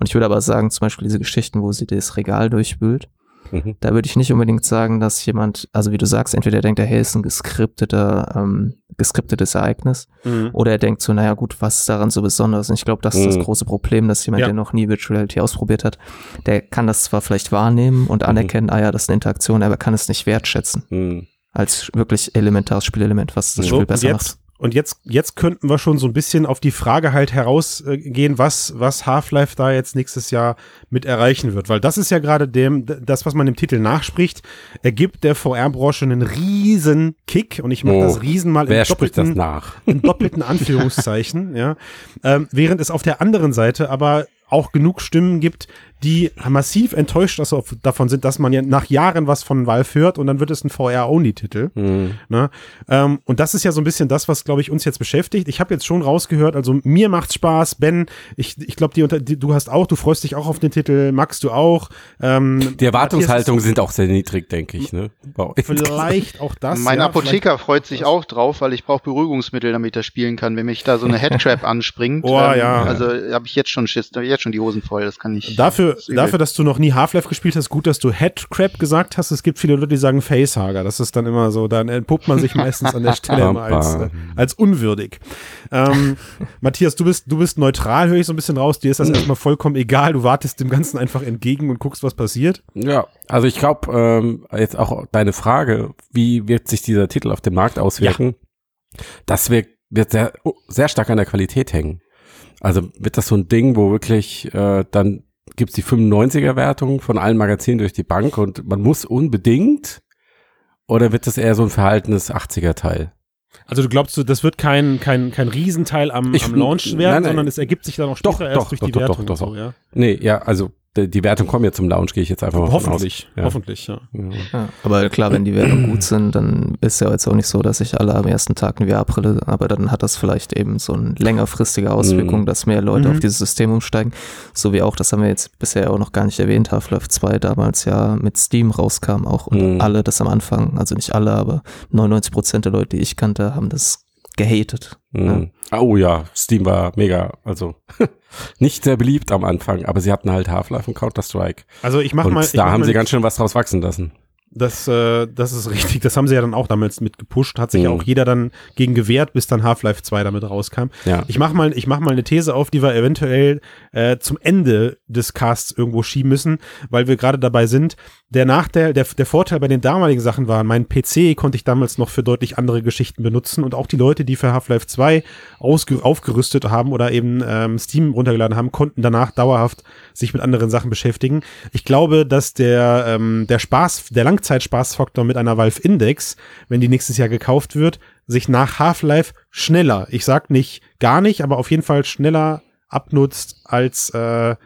Und ich würde aber sagen, zum Beispiel diese Geschichten, wo sie das Regal durchwühlt, Mhm. da würde ich nicht unbedingt sagen, dass jemand, also wie du sagst, entweder denkt er, hey, ist ein geskripteter, ähm, geskriptetes Ereignis, Mhm. oder er denkt so, naja gut, was ist daran so besonders? Und ich glaube, das ist Mhm. das große Problem, dass jemand, Ja. der noch nie Virtual Reality ausprobiert hat, der kann das zwar vielleicht wahrnehmen und anerkennen, ah ja, das ist eine Interaktion, aber kann es nicht wertschätzen Mhm. als wirklich elementares Spielelement, was das So, Spiel besser macht. Und jetzt, jetzt könnten wir schon so ein bisschen auf die Frage halt herausgehen, was, was Half-Life da jetzt nächstes Jahr mit erreichen wird. Weil das ist ja gerade dem, das, was man im Titel nachspricht, ergibt der VR-Branche einen riesen Kick. Und ich mache Oh, das Riesen mal im spricht das doppelten, nach? *laughs* in doppelten Anführungszeichen, ja. Ähm, während es auf der anderen Seite aber auch genug Stimmen gibt, die massiv enttäuscht also davon sind, dass man ja nach Jahren was von Valve hört und dann wird es ein VR-Only-Titel. Mhm. Ne? Ähm, und das ist ja so ein bisschen das, was, glaube ich, uns jetzt beschäftigt. Ich habe jetzt schon rausgehört, also mir macht's Spaß, Ben, ich, ich glaube, die, unter- die, du hast auch, du freust dich auch auf den Titel, Max, du auch. Ähm, Die Erwartungshaltungen sind auch sehr niedrig, denke ich. Ne? Wow. Vielleicht auch das. mein ja, Apotheker freut sich auch drauf, weil ich brauche Beruhigungsmittel, damit das spielen kann. Wenn mich da so eine Headtrap *laughs* anspringt, Oh, ja. also habe ich jetzt schon Schiss, da hab ich jetzt schon die Hosen voll. Das kann ich. Dafür, dafür, dass du noch nie Half-Life gespielt hast, gut, dass du Headcrab gesagt hast. Es gibt viele Leute, die sagen Facehager. Das ist dann immer so, dann entpuppt man sich *laughs* meistens an der Stelle immer als, äh, als unwürdig. Ähm, *laughs* Matthias, du bist, du bist neutral, höre ich so ein bisschen raus. Dir ist das erstmal vollkommen egal. Du wartest dem Ganzen einfach entgegen und guckst, was passiert. Ja, also ich glaube, ähm, jetzt auch deine Frage, wie wird sich dieser Titel auf den Markt auswirken? Das wird, wird sehr, sehr stark an der Qualität hängen. Also wird das so ein Ding, wo wirklich äh, dann gibt's die 95er-Wertung von allen Magazinen durch die Bank und man muss unbedingt oder wird das eher so ein verhaltenes 80er-Teil? Also du glaubst, du, das wird kein, kein, kein Riesenteil am, Ich- am Launch nein, werden, nein. sondern es ergibt sich dann auch später Doch, erst doch, durch doch, die doch, Wertung. doch, doch, und so, ja. Nee, ja, also die, Wertung kommen ja zum Launch, gehe ich jetzt einfach mal Hoffentlich. Ja. hoffentlich, ja. Ja. Ja, aber klar, wenn die Wertung gut sind, dann ist ja jetzt auch nicht so, dass sich alle am ersten Tag eine VR-Brille, aber dann hat das vielleicht eben so eine längerfristige Auswirkung, Mhm. dass mehr Leute Mhm. auf dieses System umsteigen. So wie auch, das haben wir jetzt bisher auch noch gar nicht erwähnt, Half-Life 2 damals ja mit Steam rauskam auch und Mhm. alle das am Anfang, also nicht alle, aber 99 Prozent der Leute, die ich kannte, haben das gehatet. Mhm. Oh ja, Steam war mega, also *laughs* nicht sehr beliebt am Anfang, aber sie hatten halt Half-Life und Counter-Strike. Also ich mach Und mal. ich da mach haben mal sie ganz schön was draus wachsen lassen. Das, äh, das ist *laughs* richtig. Das haben sie ja dann auch damals mit gepusht. Hat sich Mhm. auch jeder dann gegen gewehrt, bis dann Half-Life 2 damit rauskam. Ja. Ich mach mal, ich mach mal eine These auf, die wir eventuell äh, zum Ende des Casts irgendwo schieben müssen, weil wir gerade dabei sind. Der Nachteil, der, der Vorteil bei den damaligen Sachen war, mein PC konnte ich damals noch für deutlich andere Geschichten benutzen und auch die Leute, die für Half-Life 2 ausge aufgerüstet haben oder eben ähm, Steam runtergeladen haben, konnten danach dauerhaft sich mit anderen Sachen beschäftigen. Ich glaube, dass der, ähm, der Spaß, der Langzeitspaßfaktor mit einer Valve Index, wenn die nächstes Jahr gekauft wird, sich nach Half-Life schneller, ich sag nicht gar nicht, aber auf jeden Fall schneller abnutzt als äh,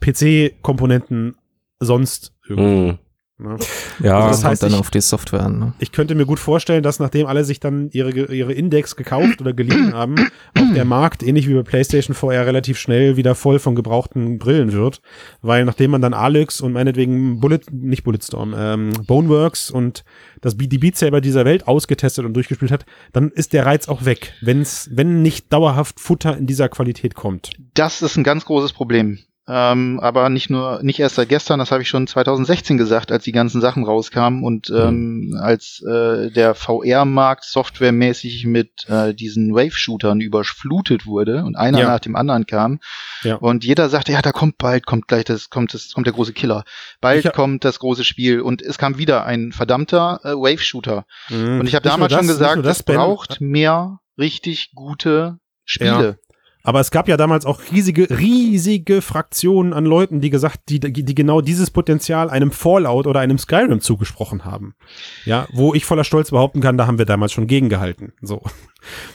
PC-Komponenten sonst irgendwie. Mhm. Ne? Ja, Also das heißt, dann ich- auf die Software an. Ne? Ich könnte mir gut vorstellen, dass nachdem alle sich dann ihre, ihre Index gekauft oder geliehen haben, auch der Markt, ähnlich wie bei PlayStation vorher, relativ schnell wieder voll von gebrauchten Brillen wird. Weil nachdem man dann Alex und meinetwegen Bullet, nicht Bulletstorm, ähm, Boneworks und das die Beat Saber dieser Welt ausgetestet und durchgespielt hat, dann ist der Reiz auch weg, wenn's, wenn nicht dauerhaft Futter in dieser Qualität kommt. Das ist ein ganz großes Problem. Ähm, aber nicht nur, nicht erst seit gestern, das habe ich schon 2016 gesagt, als die ganzen Sachen rauskamen und ähm, als äh, der VR-Markt softwaremäßig mit äh, diesen Wave-Shootern überflutet wurde und einer Ja. nach dem anderen kam Ja. und jeder sagte, ja, da kommt bald, kommt gleich das, kommt das, kommt der große Killer, bald Ich kommt das große Spiel und es kam wieder ein verdammter äh, Wave-Shooter und ich habe damals nur schon das- gesagt, das, Ben. braucht mehr richtig gute Spiele. Aber es gab ja damals auch riesige, riesige Fraktionen an Leuten, die gesagt, die, die genau dieses Potenzial einem Fallout oder einem Skyrim zugesprochen haben. Ja, wo ich voller Stolz behaupten kann, da haben wir damals schon gegengehalten. So.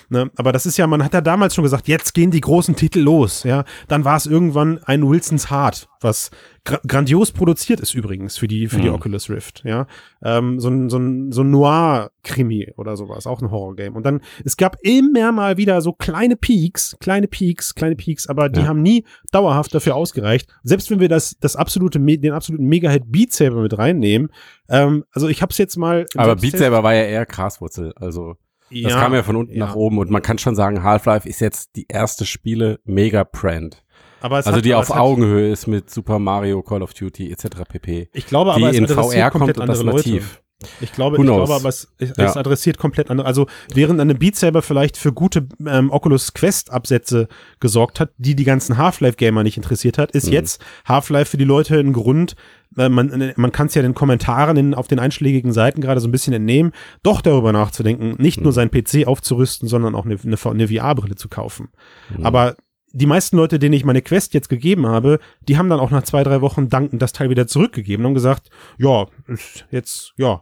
Ne? Aber das ist ja, man hat ja damals schon gesagt, jetzt gehen die großen Titel los. Ja, dann war es irgendwann ein Wilson's Heart, was gra grandios produziert ist übrigens für die für die Mhm. Oculus Rift. Ja, ähm, so ein so ein so ein Noir-Krimi oder sowas, auch ein Horror-Game. Und dann es gab immer mal wieder so kleine Peaks, kleine Peaks, kleine Peaks, aber die Ja. haben nie dauerhaft dafür ausgereicht. Selbst wenn wir das das absolute den absoluten Mega-Hit Beat Saber mit reinnehmen. Ähm, also ich habe es jetzt mal. Aber Beat Saber war ja eher Graswurzel. Also das kam ja von unten ja. nach oben und man kann schon sagen, Half-Life ist jetzt die erste Spiele mega Brand. Aber es Also hat, die aber auf es hat, Augenhöhe ist mit Super Mario, Call of Duty etc. pp. Ich glaube aber, es in adressiert VR kommt komplett und das nativ. Ich glaube, ich glaube aber, es, es Ja. adressiert komplett andere. Also, während eine Beat Saber vielleicht für gute ähm, Oculus Quest-Absätze gesorgt hat, die die ganzen Half-Life-Gamer nicht interessiert hat, ist Mhm. jetzt Half-Life für die Leute ein Grund, man, man kann es ja den Kommentaren in, auf den einschlägigen Seiten gerade so ein bisschen entnehmen, doch darüber nachzudenken, nicht Mhm. nur seinen PC aufzurüsten, sondern auch eine, eine, eine VR-Brille zu kaufen. Mhm. Aber die meisten Leute, denen ich meine Quest jetzt gegeben habe, die haben dann auch nach zwei, drei Wochen dankend das Teil wieder zurückgegeben und gesagt, ja, jetzt, ja,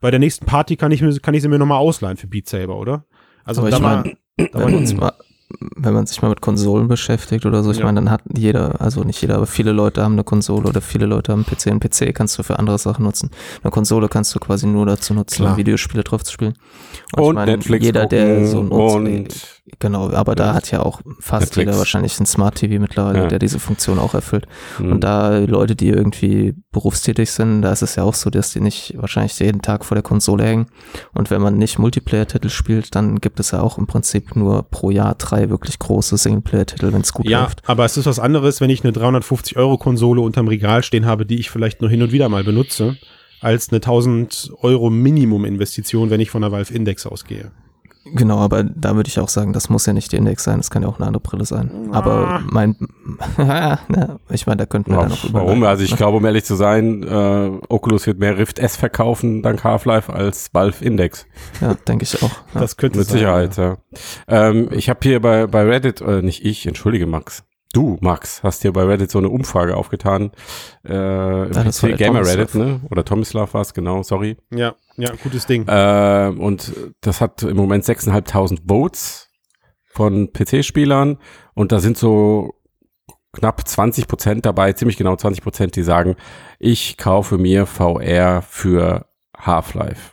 bei der nächsten Party kann ich, mir- kann ich sie mir nochmal ausleihen für Beat Saber, oder? Also Aber da ich war, mein, da war wenn, man sich mal, mit Konsolen beschäftigt oder so, ich Ja. meine, dann hat jeder, also nicht jeder, aber viele Leute haben eine Konsole oder viele Leute haben einen PC. Ein PC kannst du für andere Sachen nutzen. Eine Konsole kannst du quasi nur dazu nutzen, Klar. um Videospiele drauf zu spielen. Und ich meine, Netflix jeder, der so nutzt, und genau, aber da hat ja auch fast Netflix. jeder wahrscheinlich ein Smart TV mittlerweile, Ja. der diese Funktion auch erfüllt. Mhm. Und da Leute, die irgendwie berufstätig sind, da ist es ja auch so, dass die nicht wahrscheinlich jeden Tag vor der Konsole hängen. Und wenn man nicht Multiplayer-Titel spielt, dann gibt es ja auch im Prinzip nur pro Jahr drei wirklich große Singleplayer-Titel, wenn es gut ja, läuft. aber es ist was anderes, wenn ich eine 350 Euro Konsole unterm Regal stehen habe, die ich vielleicht nur hin und wieder mal benutze, als eine 1000 Euro Minimum-Investition, wenn ich von der Valve Index ausgehe. Genau, aber da würde ich auch sagen, das muss ja nicht die Index sein, das kann ja auch eine andere Brille sein. Ah. Aber mein, *laughs* na, ich meine, da könnten wir Ja, dann noch warum? überleiten, Also ich ne? glaube, um ehrlich zu sein, äh, Oculus wird mehr Rift S verkaufen dank Half-Life als Valve Index. Ja, denke ich auch. Ja. Das könnte Mit sein, Sicherheit, ja. Ähm, ich habe hier bei, bei Reddit, äh, nicht ich, entschuldige Max. Du, Max, hast hier bei Reddit so eine Umfrage aufgetan. Äh, war PC Gamer. Reddit, ne? Oder Tomislav war es, genau, sorry. Ja, ja, gutes Ding. Äh, und das hat im Moment 6.500 Votes von PC-Spielern und da sind so knapp 20 Prozent dabei, ziemlich genau 20 Prozent, die sagen, ich kaufe mir VR für Half-Life.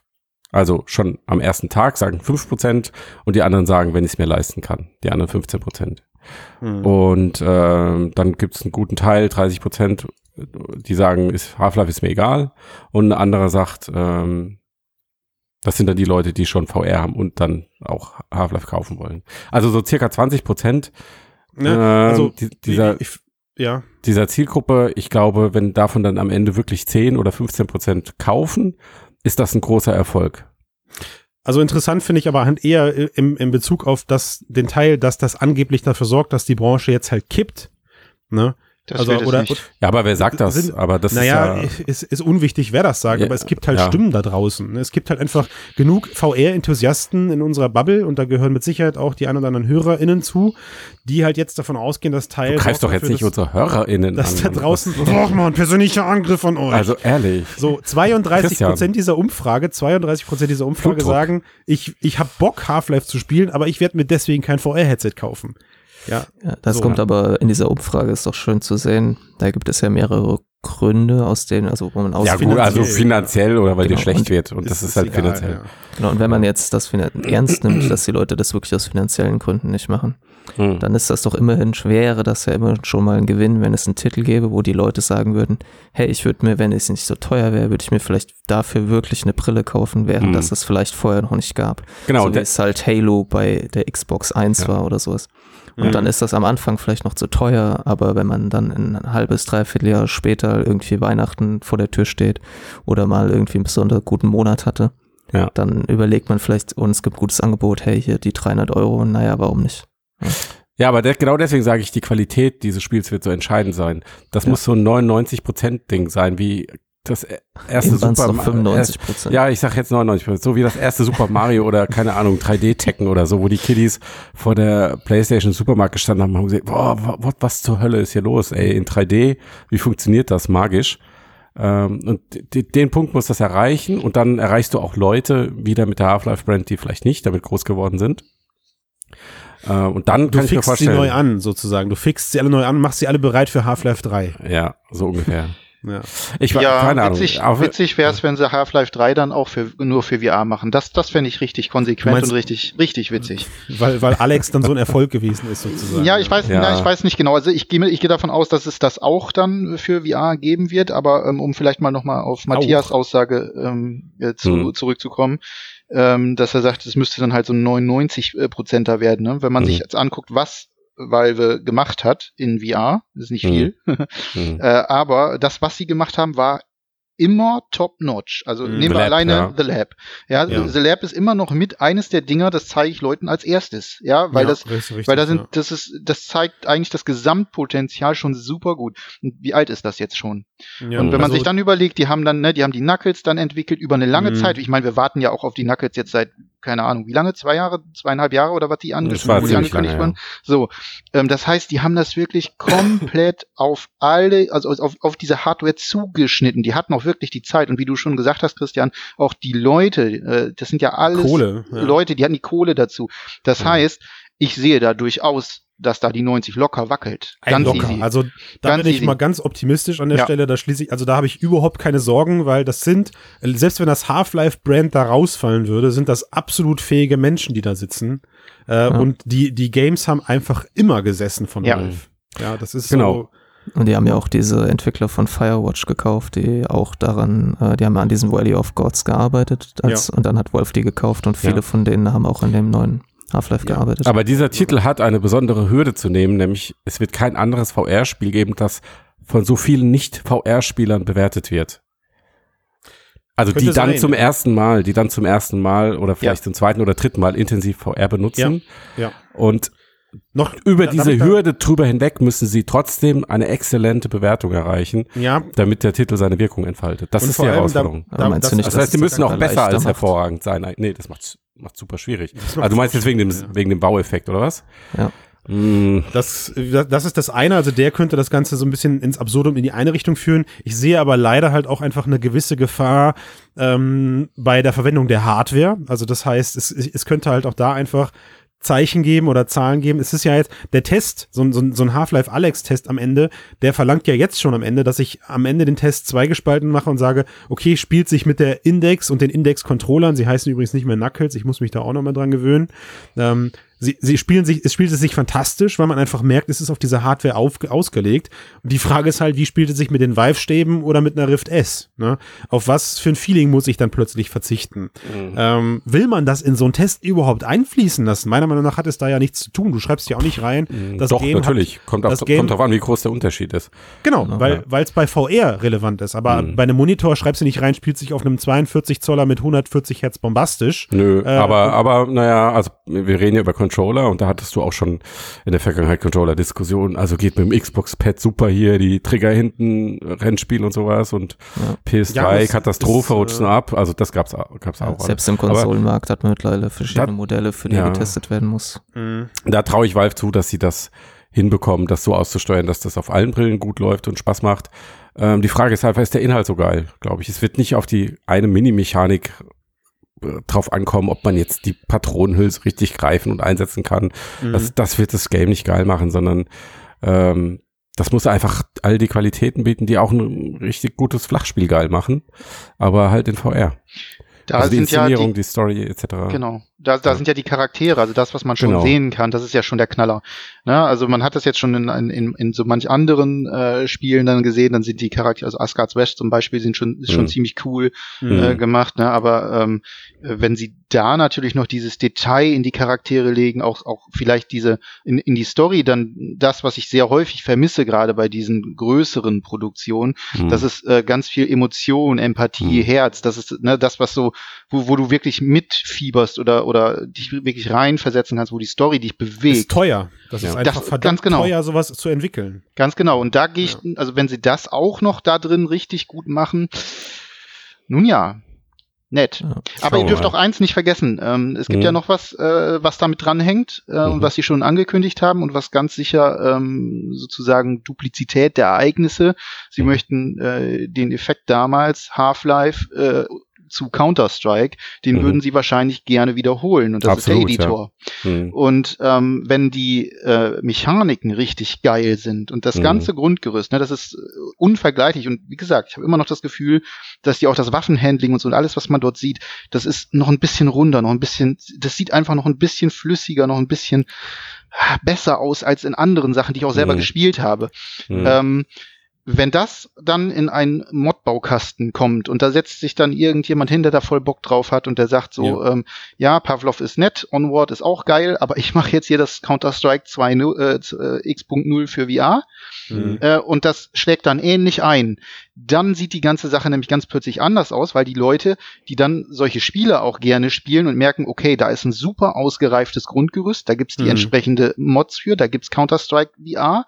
Also schon am ersten Tag sagen 5 Prozent und die anderen sagen, wenn ich es mir leisten kann, die anderen 15 Hm. Und ähm, dann gibt es einen guten Teil, 30 Prozent, die sagen, ist, Half-Life ist mir egal. Und ein anderer sagt, ähm, das sind dann die Leute, die schon VR haben und dann auch Half-Life kaufen wollen. Also so circa 20 Prozent Ne? ähm, Also, die, dieser, ich, ja, dieser Zielgruppe, ich glaube, wenn davon dann am Ende wirklich 10 oder 15 Prozent kaufen, ist das ein großer Erfolg. Also interessant finde ich aber halt eher im, im Bezug auf das, den Teil, dass das angeblich dafür sorgt, dass die Branche jetzt halt kippt. Ne? Das Also, oder- nicht. Ja, aber wer sagt das? Sind- aber das naja, ist ja, ist, ist unwichtig, wer das sagt, Ja, aber es gibt halt ja. Stimmen da draußen. Es gibt halt einfach genug VR-Enthusiasten in unserer Bubble und da gehören mit Sicherheit auch die ein oder anderen HörerInnen zu, die halt jetzt davon ausgehen, dass Teil. du greifst doch jetzt dafür, nicht dass, unsere HörerInnen dass an. da draußen. Mal, ein persönlicher Angriff von euch. Also ehrlich. So, 32 Christian. Prozent dieser Umfrage, 32 Prozent dieser Umfrage Blutdruck. sagen, ich, ich habe Bock, Half-Life zu spielen, aber ich werde mir deswegen kein VR-Headset kaufen. Ja, Ja, das So. kommt aber in dieser Umfrage, ist doch schön zu sehen. Da gibt es ja mehrere Gründe, aus denen, also wo man aus Ja gut, also finanziell. oder weil dir Genau. schlecht Und wird. Und das ist, halt egal, finanziell. ja. Genau, und wenn man jetzt das ernst nimmt, dass die Leute das wirklich aus finanziellen Gründen nicht machen, Hm. dann ist das doch immerhin wäre das ja immer schon mal ein Gewinn, wenn es einen Titel gäbe, wo die Leute sagen würden, hey, ich würde mir, wenn es nicht so teuer wäre, würde ich mir vielleicht dafür wirklich eine Brille kaufen, während Hm. das es vielleicht vorher noch nicht gab. Genau, so wie es halt Halo bei der Xbox 1 Ja. war oder sowas. Und Mhm. dann ist das am Anfang vielleicht noch zu teuer, aber wenn man dann ein halbes, dreiviertel Jahr später irgendwie Weihnachten vor der Tür steht oder mal irgendwie einen besonders guten Monat hatte, Ja. dann überlegt man vielleicht, und es gibt gutes Angebot, hey, hier die 300 Euro, naja, warum nicht? Ja, aber der, genau deswegen sage ich, die Qualität dieses Spiels wird so entscheidend sein. Das Ja. muss so ein 99%-Ding sein, wie das e- erste Super noch 95 Prozent. Ja, ich sag jetzt 99 Prozent. So wie das erste Super Mario oder keine Ahnung, 3D-Tekken oder so, wo die Kiddies vor der PlayStation Supermarkt gestanden haben und haben gesagt, boah, wa- was zur Hölle ist hier los, ey, in 3D, wie funktioniert das magisch? Ähm, und den Punkt muss das erreichen und dann erreichst du auch Leute wieder mit der Half-Life-Brand, die vielleicht nicht damit groß geworden sind. Äh, und dann Du kann ich mir fixst sie neu an, sozusagen. Du fixst sie alle neu an, machst sie alle bereit für Half-Life 3. ja, so ungefähr. Ja. Ich war, ja, keine Ahnung. witzig, witzig wäre es, wenn sie Half-Life 3 dann auch für, nur für VR machen. Das, das fände ich richtig konsequent meinst- und richtig, richtig witzig. Weil, weil Alex dann so ein Erfolg gewesen ist, sozusagen. Ja, ich weiß, Ja. Na, ich weiß nicht genau. Also ich gehe, ich gehe davon aus, dass es das auch dann für VR geben wird. Aber ähm, um vielleicht mal nochmal auf Matthias Aussage ähm, äh, zu, Hm. zurückzukommen, ähm, dass er sagt, es müsste dann halt so ein 99 äh, Prozenter werden. Ne? Wenn man Hm. sich jetzt anguckt, was Valve gemacht hat in VR, das ist nicht Hm. viel, Hm. *laughs* äh, aber das, was sie gemacht haben, war immer top-notch. Also Mhm. nehmen wir Lab, alleine ja. The Lab. Ja, Ja. The Lab ist immer noch mit eines der Dinger, das zeige ich Leuten als erstes. Ja, weil Ja, das richtig, richtig, weil da sind, ja. das ist, das zeigt eigentlich das Gesamtpotenzial schon super gut. Und wie alt ist das jetzt schon? Ja, und wenn man also- sich dann überlegt, die haben dann, ne, die haben die Knuckles dann entwickelt über eine lange Mhm. Zeit. Ich meine, wir warten ja auch auf die Knuckles jetzt seit, keine Ahnung, wie lange? Zwei Jahre, zweieinhalb Jahre oder was die an, Das war wo die angekündigt waren? So, ähm, das heißt, die haben das wirklich *coughs* komplett auf alle, also auf, auf diese Hardware zugeschnitten. Die hatten auch wirklich die Zeit. Und wie du schon gesagt hast, Christian, auch die Leute, äh, das sind ja alles Kohle. Ja. Leute, die hatten die Kohle dazu. Das Mhm. heißt, ich sehe da durchaus, dass da die 90 locker wackelt. Ein Ganz locker. easy. Also da Ganz bin ich easy. mal ganz optimistisch an der Ja. Stelle. Da schließe ich, also da habe ich überhaupt keine Sorgen, weil das sind, selbst wenn das Half-Life-Brand da rausfallen würde, sind das absolut fähige Menschen, die da sitzen. Äh, Und die, die Games haben einfach immer gesessen von Ja. Valve. Ja, das ist Genau. Und die haben ja auch diese Entwickler von Firewatch gekauft, die auch daran, äh, die haben an diesem Valley of Gods gearbeitet als, und dann hat Wolf die gekauft und viele Ja. von denen haben auch an dem neuen Half-Life Ja. gearbeitet. Aber dieser Titel hat eine besondere Hürde zu nehmen, nämlich es wird kein anderes VR-Spiel geben, das von so vielen Nicht-VR-Spielern bewertet wird. Also Könnte die dann sein, zum ja. ersten Mal, die dann zum ersten Mal oder vielleicht zum zweiten oder dritten Mal intensiv VR benutzen. Ja. Und noch über da- diese da- Hürde drüber hinweg müssen sie trotzdem eine exzellente Bewertung erreichen, Ja, damit der Titel seine Wirkung entfaltet. Das Und ist die Herausforderung. Du nicht, das dass heißt, es müssen auch besser als hervorragend sein. Nee, das macht macht super schwierig. Also du meinst jetzt wegen dem, ja. wegen dem Baueffekt, oder was? Ja. Mm, Das, das ist das eine, also der könnte das Ganze so ein bisschen ins Absurdum in die eine Richtung führen. Ich sehe aber leider halt auch einfach eine gewisse Gefahr ähm, bei der Verwendung der Hardware. Also das heißt, es, es könnte halt auch da einfach Zeichen geben oder Zahlen geben. Es ist ja jetzt der Test, so, ein- so, so ein Half-Life Alex-Test am Ende, der verlangt ja jetzt schon am Ende, dass ich am Ende den Test zweigespalten mache und sage, okay, spielt sich mit der Index und den Index-Controllern, sie heißen übrigens nicht mehr Knuckles, ich muss mich da auch nochmal dran gewöhnen, ähm, sie, sie spielen sich, es spielt es sich fantastisch, weil man einfach merkt, es ist auf diese Hardware auf, ausgelegt. Und die Frage ist halt, wie spielt es sich mit den Vive-Stäben oder mit einer Rift S? Ne? Auf was für ein Feeling muss ich dann plötzlich verzichten? Ähm, will man das in so einen Test überhaupt einfließen lassen? Meiner Meinung nach hat es da ja nichts zu tun. Du schreibst ja auch nicht rein. Das Doch, Game natürlich. Hat, kommt, auf, das Game- kommt drauf an, wie groß der Unterschied ist. Genau, weil weil es bei VR relevant ist. Aber Mhm. bei einem Monitor schreibst du nicht rein, spielt sich auf einem 42 Zoller mit 140 Hertz bombastisch. Nö, Äh, aber, aber, naja, also wir reden ja über Controller und da hattest du auch schon in der Vergangenheit Controller-Diskussionen. Also geht mit dem Xbox-Pad super hier, die Trigger hinten, Rennspiel und sowas und Ja. PS3, Ja, das Katastrophe ist, rutschen äh, ab. Also das gab's, auch- gab's auch. Selbst im Aber Konsolenmarkt hat man mittlerweile verschiedene Da- Modelle, für die ja. getestet werden muss. Mhm. da traue ich Valve zu, dass sie das hinbekommen, das so auszusteuern, dass das auf allen Brillen gut läuft und Spaß macht. Ähm, die Frage ist halt, ist der Inhalt so geil, glaube ich. Es wird nicht auf die eine Mini-Mechanik äh, drauf ankommen, ob man jetzt die Patronenhülse richtig greifen und einsetzen kann. Mhm. Das, das wird das Game nicht geil machen, sondern ähm, das muss einfach all die Qualitäten bieten, die auch ein richtig gutes Flachspiel geil machen, aber halt in VR. Da also die sind ja Inszenierung, die, die, Story etc. Genau. Da, da sind ja die Charaktere, also das, was man schon Genau. sehen kann, das ist ja schon der Knaller. Ne? Also man hat das jetzt schon in, in, in so manch anderen äh, Spielen dann gesehen, dann sind die Charaktere, also Asgard's West zum Beispiel, sind schon, ist schon Mhm. ziemlich cool Mhm. äh, gemacht, ne? aber ähm, äh, wenn sie da natürlich noch dieses Detail in die Charaktere legen, auch, auch vielleicht diese in, in die Story, dann das, was ich sehr häufig vermisse, gerade bei diesen größeren Produktionen, Mhm. das ist äh, ganz viel Emotion, Empathie, Mhm. Herz. Das ist ne, das, was so, wo, wo du wirklich mitfieberst oder oder, oder dich wirklich reinversetzen kannst, wo die Story dich bewegt. Ist teuer. Das Ja. ist einfach Das- verdammt ganz genau. teuer, sowas zu entwickeln. Ganz genau. Und da gehe ich, also wenn sie das auch noch da drin richtig gut machen, nun ja, nett. Ja. Aber ihr dürft mal. auch eins nicht vergessen. Ähm, es gibt Mhm. ja noch was, äh, was damit dranhängt äh, Mhm. und was sie schon angekündigt haben und was ganz sicher ähm, sozusagen Duplizität der Ereignisse. Sie Mhm. möchten äh, den Effekt damals Half-Life äh, zu Counter-Strike, den Mhm. würden sie wahrscheinlich gerne wiederholen und das Absolut, ist der Editor. Hm. Und ähm, wenn die äh, Mechaniken richtig geil sind und das Mhm. ganze Grundgerüst, ne, das ist äh, unvergleichlich. Und wie gesagt, ich habe immer noch das Gefühl, dass die auch das Waffenhandling und so und alles, was man dort sieht, das ist noch ein bisschen runder, noch ein bisschen, das sieht einfach noch ein bisschen flüssiger, noch ein bisschen besser aus als in anderen Sachen, die ich auch selber Mhm. gespielt habe. Hm. Ähm, wenn das dann in einen Mod-Baukasten kommt und da setzt sich dann irgendjemand hin, der da voll Bock drauf hat und der sagt so, ja, ähm, ja Pavlov ist nett, Onward ist auch geil, aber ich mache jetzt hier das Counter-Strike 2.0, äh, äh, X.0 für VR Hm. äh, und das schlägt dann ähnlich ein. Dann sieht die ganze Sache nämlich ganz plötzlich anders aus, weil die Leute, die dann solche Spiele auch gerne spielen und merken, okay, da ist ein super ausgereiftes Grundgerüst, da gibt's die Mhm. entsprechende Mods für, da gibt's Counter-Strike VR.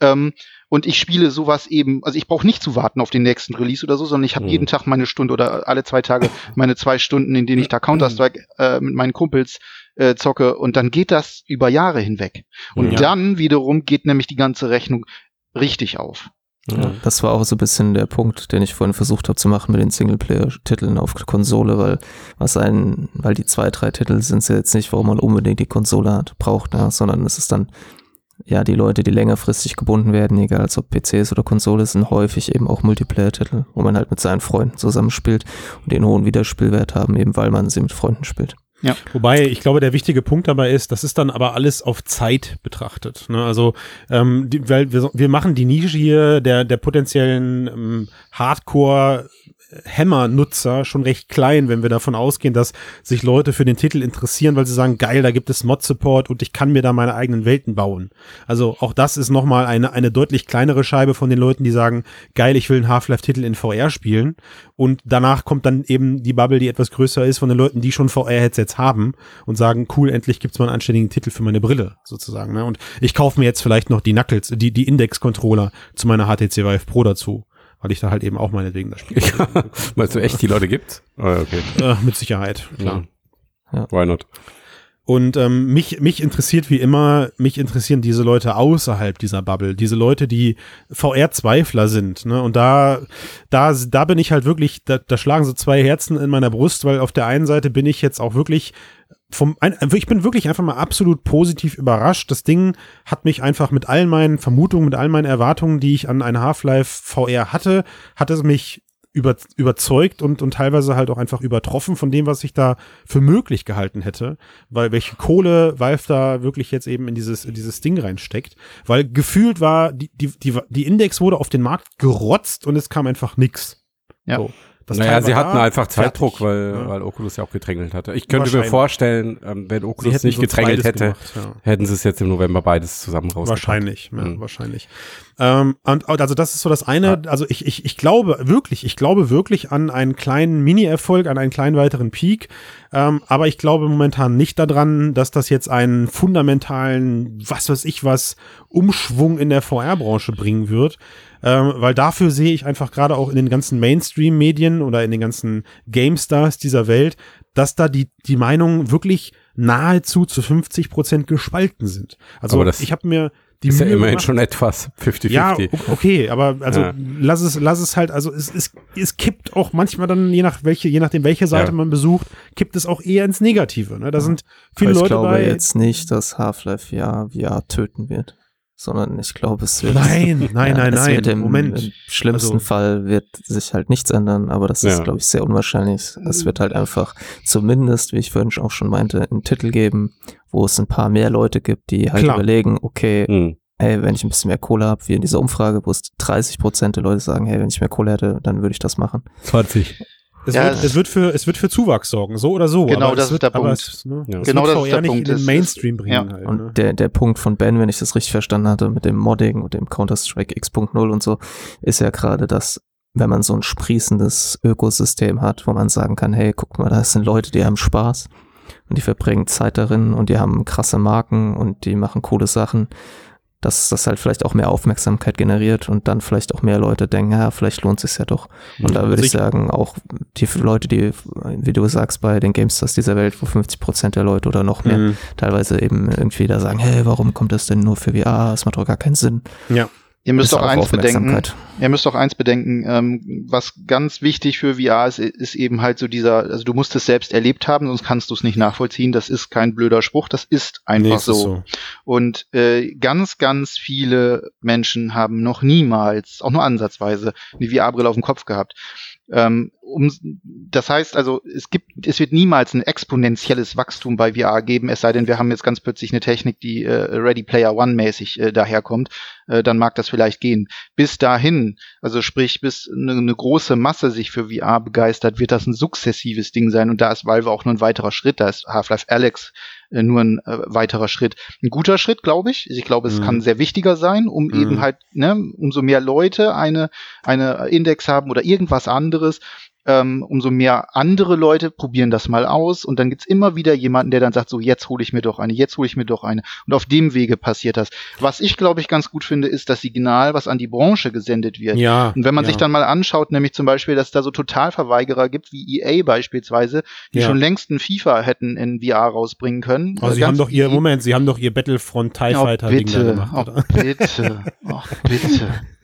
Ähm, und ich spiele sowas eben, also ich brauche nicht zu warten auf den nächsten Release oder so, sondern ich habe Mhm. jeden Tag meine Stunde oder alle zwei Tage *laughs* meine zwei Stunden, in denen ich da Counter-Strike äh, mit meinen Kumpels äh, zocke und dann geht das über Jahre hinweg. Und Ja. dann wiederum geht nämlich die ganze Rechnung richtig auf. Ja, das war auch so ein bisschen der Punkt, den ich vorhin versucht habe zu machen mit den Singleplayer-Titeln auf Konsole, weil was ein, weil die zwei, drei Titel sind es ja jetzt nicht, warum man unbedingt die Konsole hat, braucht, ja, sondern es ist dann, ja, die Leute, die längerfristig gebunden werden, egal ob PCs oder Konsole, sind häufig eben auch Multiplayer-Titel, wo man halt mit seinen Freunden zusammenspielt und den hohen Wiederspielwert haben, eben weil man sie mit Freunden spielt. Wobei, ich glaube, der wichtige Punkt dabei ist, das ist dann aber alles auf Zeit betrachtet. Ne? Also, ähm, die, weil wir, wir machen die Nische hier der, der potenziellen ähm, Hardcore Hammer-Nutzer schon recht klein, wenn wir davon ausgehen, dass sich Leute für den Titel interessieren, weil sie sagen, geil, da gibt es Mod-Support und ich kann mir da meine eigenen Welten bauen. Also auch das ist nochmal eine, eine deutlich kleinere Scheibe von den Leuten, die sagen, geil, ich will einen Half-Life-Titel in VR spielen. Und danach kommt dann eben die Bubble, die etwas größer ist, von den Leuten, die schon VR-Headsets haben und sagen, cool, endlich gibt's mal einen anständigen Titel für meine Brille, sozusagen. Ne? Und ich kaufe mir jetzt vielleicht noch die Knuckles, die, die Index-Controller zu meiner HTC Vive Pro dazu, weil ich da halt eben auch meinetwegen das Spiel *laughs* Ja. Du echt, die Leute gibt's? Oh, okay. äh, mit Sicherheit, klar. Ja. Why not? Und ähm, mich, mich interessiert wie immer, mich interessieren diese Leute außerhalb dieser Bubble, diese Leute, die VR-Zweifler sind. Ne? Und da, da, da bin ich halt wirklich, da, da schlagen so zwei Herzen in meiner Brust, weil auf der einen Seite bin ich jetzt auch wirklich vom, ich bin wirklich einfach mal absolut positiv überrascht. Das Ding hat mich einfach mit all meinen Vermutungen, mit all meinen Erwartungen, die ich an ein Half-Life VR hatte, hat es mich über, überzeugt und, und teilweise halt auch einfach übertroffen von dem, was ich da für möglich gehalten hätte, weil welche Kohle Valve da wirklich jetzt eben in dieses, in dieses Ding reinsteckt, weil gefühlt war, die, die, die, die Index wurde auf den Markt gerotzt und es kam einfach nix. Ja. So. Das naja, sie hatten einfach Zeitdruck, fertig. weil, Ja. weil Oculus ja auch gedrängelt hatte. Ich könnte mir vorstellen, ähm, wenn Oculus nicht gedrängelt hätte, gemacht, ja. hätten sie es jetzt im November beides zusammen rausgebracht. Wahrscheinlich, ja, Mhm. wahrscheinlich. Ähm, und also das ist so das eine, also ich, ich, ich glaube wirklich, ich glaube wirklich an einen kleinen Mini-Erfolg, an einen kleinen weiteren Peak, ähm, aber ich glaube momentan nicht daran, dass das jetzt einen fundamentalen, was weiß ich was, Umschwung in der VR-Branche bringen wird, ähm, weil dafür sehe ich einfach gerade auch in den ganzen Mainstream-Medien oder in den ganzen GameStars dieser Welt, dass da die, die Meinungen wirklich nahezu zu 50 Prozent gespalten sind. Also ich habe mir die Ist ja Mühe immerhin gemacht- schon etwas 50-50. ja, okay, aber also Ja. lass es, lass es halt, also es, es, es kippt auch manchmal dann, je nach welche, je nachdem welche Seite Ja. man besucht, kippt es auch eher ins Negative. Ne? Da sind viele Aber ich Leute glaube bei. jetzt nicht, dass Half-Life VR VR töten wird, sondern ich glaube, es wird. Nein, *laughs* nein, nein, es nein, Wird im, Moment. Im schlimmsten Also- Fall wird sich halt nichts ändern, aber das ist, Ja. glaube ich, sehr unwahrscheinlich. Es wird halt einfach zumindest, wie ich vorhin auch schon meinte, einen Titel geben, wo es ein paar mehr Leute gibt, die halt Klar. überlegen, okay, Hm. hey, wenn ich ein bisschen mehr Kohle habe, wie in dieser Umfrage, wo es 30 Prozent der Leute sagen, hey, wenn ich mehr Kohle hätte, dann würde ich das machen. 20. Es, Ja, wird, es- wird für, es wird für Zuwachs sorgen, so oder so. Genau, aber das es ist wird, der aber Punkt. Es, ne, Ja. Genau, wird das ist der nicht Punkt. in den Mainstream bringen ja. halt. Und ne? der, der Punkt von Ben, wenn ich das richtig verstanden hatte, mit dem Modding und dem Counter-Strike X.0 und so, ist ja gerade, dass wenn man so ein sprießendes Ökosystem hat, wo man sagen kann, hey, guck mal, da sind Leute, die haben Spaß und die verbringen Zeit darin und die haben krasse Marken und die machen coole Sachen, dass das halt vielleicht auch mehr Aufmerksamkeit generiert und dann vielleicht auch mehr Leute denken, ja, vielleicht lohnt es sich ja doch. Und da würde ich sagen, auch die Leute, die, wie du sagst, bei den GameStars dieser Welt, wo 50 Prozent der Leute oder noch mehr Mhm. teilweise eben irgendwie da sagen, hey, warum kommt das denn nur für VR? Das macht doch gar keinen Sinn. Ja. Ihr müsst auch eins bedenken. Ihr müsst auch eins bedenken, ähm, was ganz wichtig für VR ist, ist eben halt so dieser, also du musst es selbst erlebt haben, sonst kannst du es nicht nachvollziehen. Das ist kein blöder Spruch, das ist einfach Nee, so. ist so. Und äh, ganz, ganz viele Menschen haben noch niemals, auch nur ansatzweise, eine VR-Brille auf dem Kopf gehabt. Ähm, um, das heißt also, es gibt, es wird niemals ein exponentielles Wachstum bei VR geben, es sei denn, wir haben jetzt ganz plötzlich eine Technik, die äh, Ready Player One mäßig äh, daherkommt, äh, dann mag das vielleicht gehen. Bis dahin, also sprich, bis eine, eine große Masse sich für VR begeistert, wird das ein sukzessives Ding sein und da ist Valve auch nur ein weiterer Schritt, da ist Half-Life Alex äh, nur ein äh, weiterer Schritt. Ein guter Schritt, glaube ich. Ich glaube, es Mhm. kann sehr wichtiger sein, um Mhm. eben halt, ne, umso mehr Leute eine, eine Index haben oder irgendwas anderes, ähm, umso mehr andere Leute probieren das mal aus und dann gibt's immer wieder jemanden, der dann sagt, so jetzt hole ich mir doch eine, jetzt hole ich mir doch eine. Und auf dem Wege passiert das. Was ich, glaube ich, ganz gut finde, ist das Signal, was an die Branche gesendet wird. Ja. Und wenn man ja. sich dann mal anschaut, nämlich zum Beispiel, dass da so Totalverweigerer gibt, wie EA beispielsweise, die Ja. schon längst ein FIFA hätten in VR rausbringen können. Oh, Äh, sie ganz haben doch ihr. Moment, sie haben doch ihr Battlefront TIE Oh, Fighter Ding da bitte, gemacht, oh, bitte, oh, bitte. *laughs*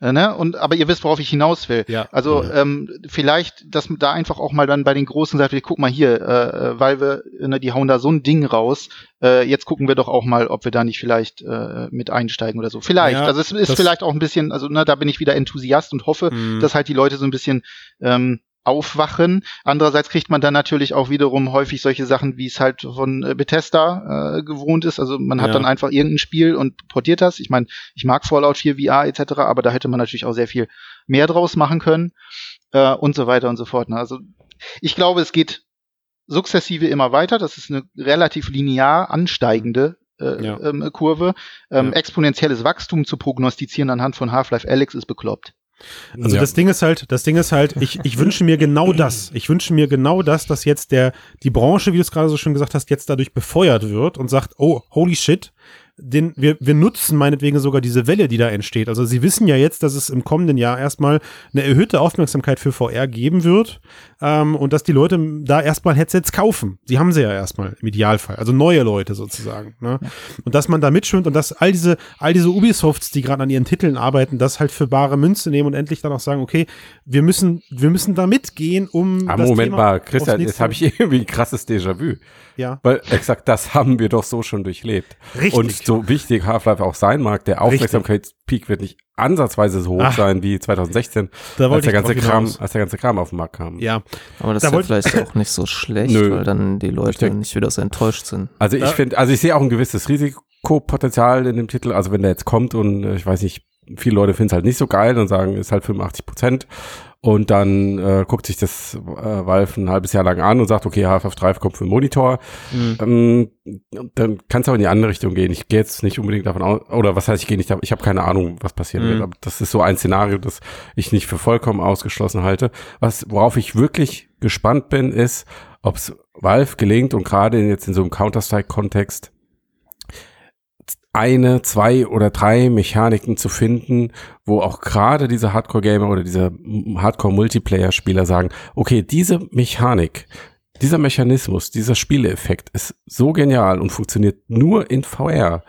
Äh, ne? Und aber ihr wisst, worauf ich hinaus will. Ja. Also ähm, vielleicht, dass man da einfach auch mal dann bei den Großen sagt, guck mal hier, äh, äh, weil wir, ne, die hauen da so ein Ding raus. Äh, jetzt gucken wir doch auch mal, ob wir da nicht vielleicht äh, mit einsteigen oder so. Vielleicht. Ja, also es ist vielleicht auch ein bisschen, also ne, da bin ich wieder Enthusiast und hoffe, Mhm. dass halt die Leute so ein bisschen ähm, aufwachen. Andererseits kriegt man dann natürlich auch wiederum häufig solche Sachen, wie es halt von äh, Bethesda äh, gewohnt ist. Also man hat Ja. dann einfach irgendein Spiel und portiert das. Ich meine, ich mag Fallout 4 VR etc., aber da hätte man natürlich auch sehr viel mehr draus machen können äh, und so weiter und so fort. Ne? Also ich glaube, es geht sukzessive immer weiter. Das ist eine relativ linear ansteigende äh, Ja. ähm, Kurve. Ähm, Ja. Exponentielles Wachstum zu prognostizieren anhand von Half-Life Alex ist bekloppt. Also Ja. das Ding ist halt, das Ding ist halt, ich, ich wünsche mir genau das. Ich wünsche mir genau das, dass jetzt der, die Branche, wie du es gerade so schön gesagt hast, jetzt dadurch befeuert wird und sagt, oh, holy shit, den, wir, wir nutzen meinetwegen sogar diese Welle, die da entsteht. Also sie wissen ja jetzt, dass es im kommenden Jahr erstmal eine erhöhte Aufmerksamkeit für VR geben wird ähm, und dass die Leute da erstmal Headsets kaufen. Sie haben sie ja erstmal im Idealfall, also neue Leute sozusagen. Ne? Und dass man da mitschwimmt und dass all diese, all diese Ubisofts, die gerade an ihren Titeln arbeiten, das halt für bare Münze nehmen und endlich dann auch sagen, okay, wir müssen, wir müssen da mitgehen, um Ah, das Moment Thema mal, Christian, jetzt habe ich *laughs* irgendwie ein krasses Déjà-vu. ja Weil exakt das haben wir doch so schon durchlebt. Richtig. Und so wichtig Half-Life auch sein mag, der Aufmerksamkeitspeak wird nicht ansatzweise so hoch Ach. sein wie 2016, Da als der ganze Kram, als der ganze Kram auf den Markt kam. ja, Aber das Da ist ja vielleicht auch nicht so schlecht, Nö. weil dann die Leute denk- nicht wieder so enttäuscht sind. Also ich finde, also ich sehe auch ein gewisses Risikopotenzial in dem Titel. Also wenn der jetzt kommt und äh, ich weiß nicht, viele Leute finden es halt nicht so geil und sagen, ist halt 85 Prozent. Und dann äh, guckt sich das äh, Valve ein halbes Jahr lang an und sagt, okay, Half-Life 3 kommt für den Monitor. Ähm, dann kann es auch in die andere Richtung gehen. Ich gehe jetzt nicht unbedingt davon aus, oder was heißt, ich gehe nicht, davon- ich habe keine Ahnung, was passieren Mhm. wird. Aber das ist so ein Szenario, das ich nicht für vollkommen ausgeschlossen halte. Was, worauf ich wirklich gespannt bin, ist, ob es Valve gelingt und gerade jetzt in so einem Counter-Strike-Kontext eine, zwei oder drei Mechaniken zu finden, wo auch gerade diese Hardcore-Gamer oder diese Hardcore-Multiplayer-Spieler sagen, okay, diese Mechanik, dieser Mechanismus, dieser Spieleeffekt ist so genial und funktioniert nur in VR,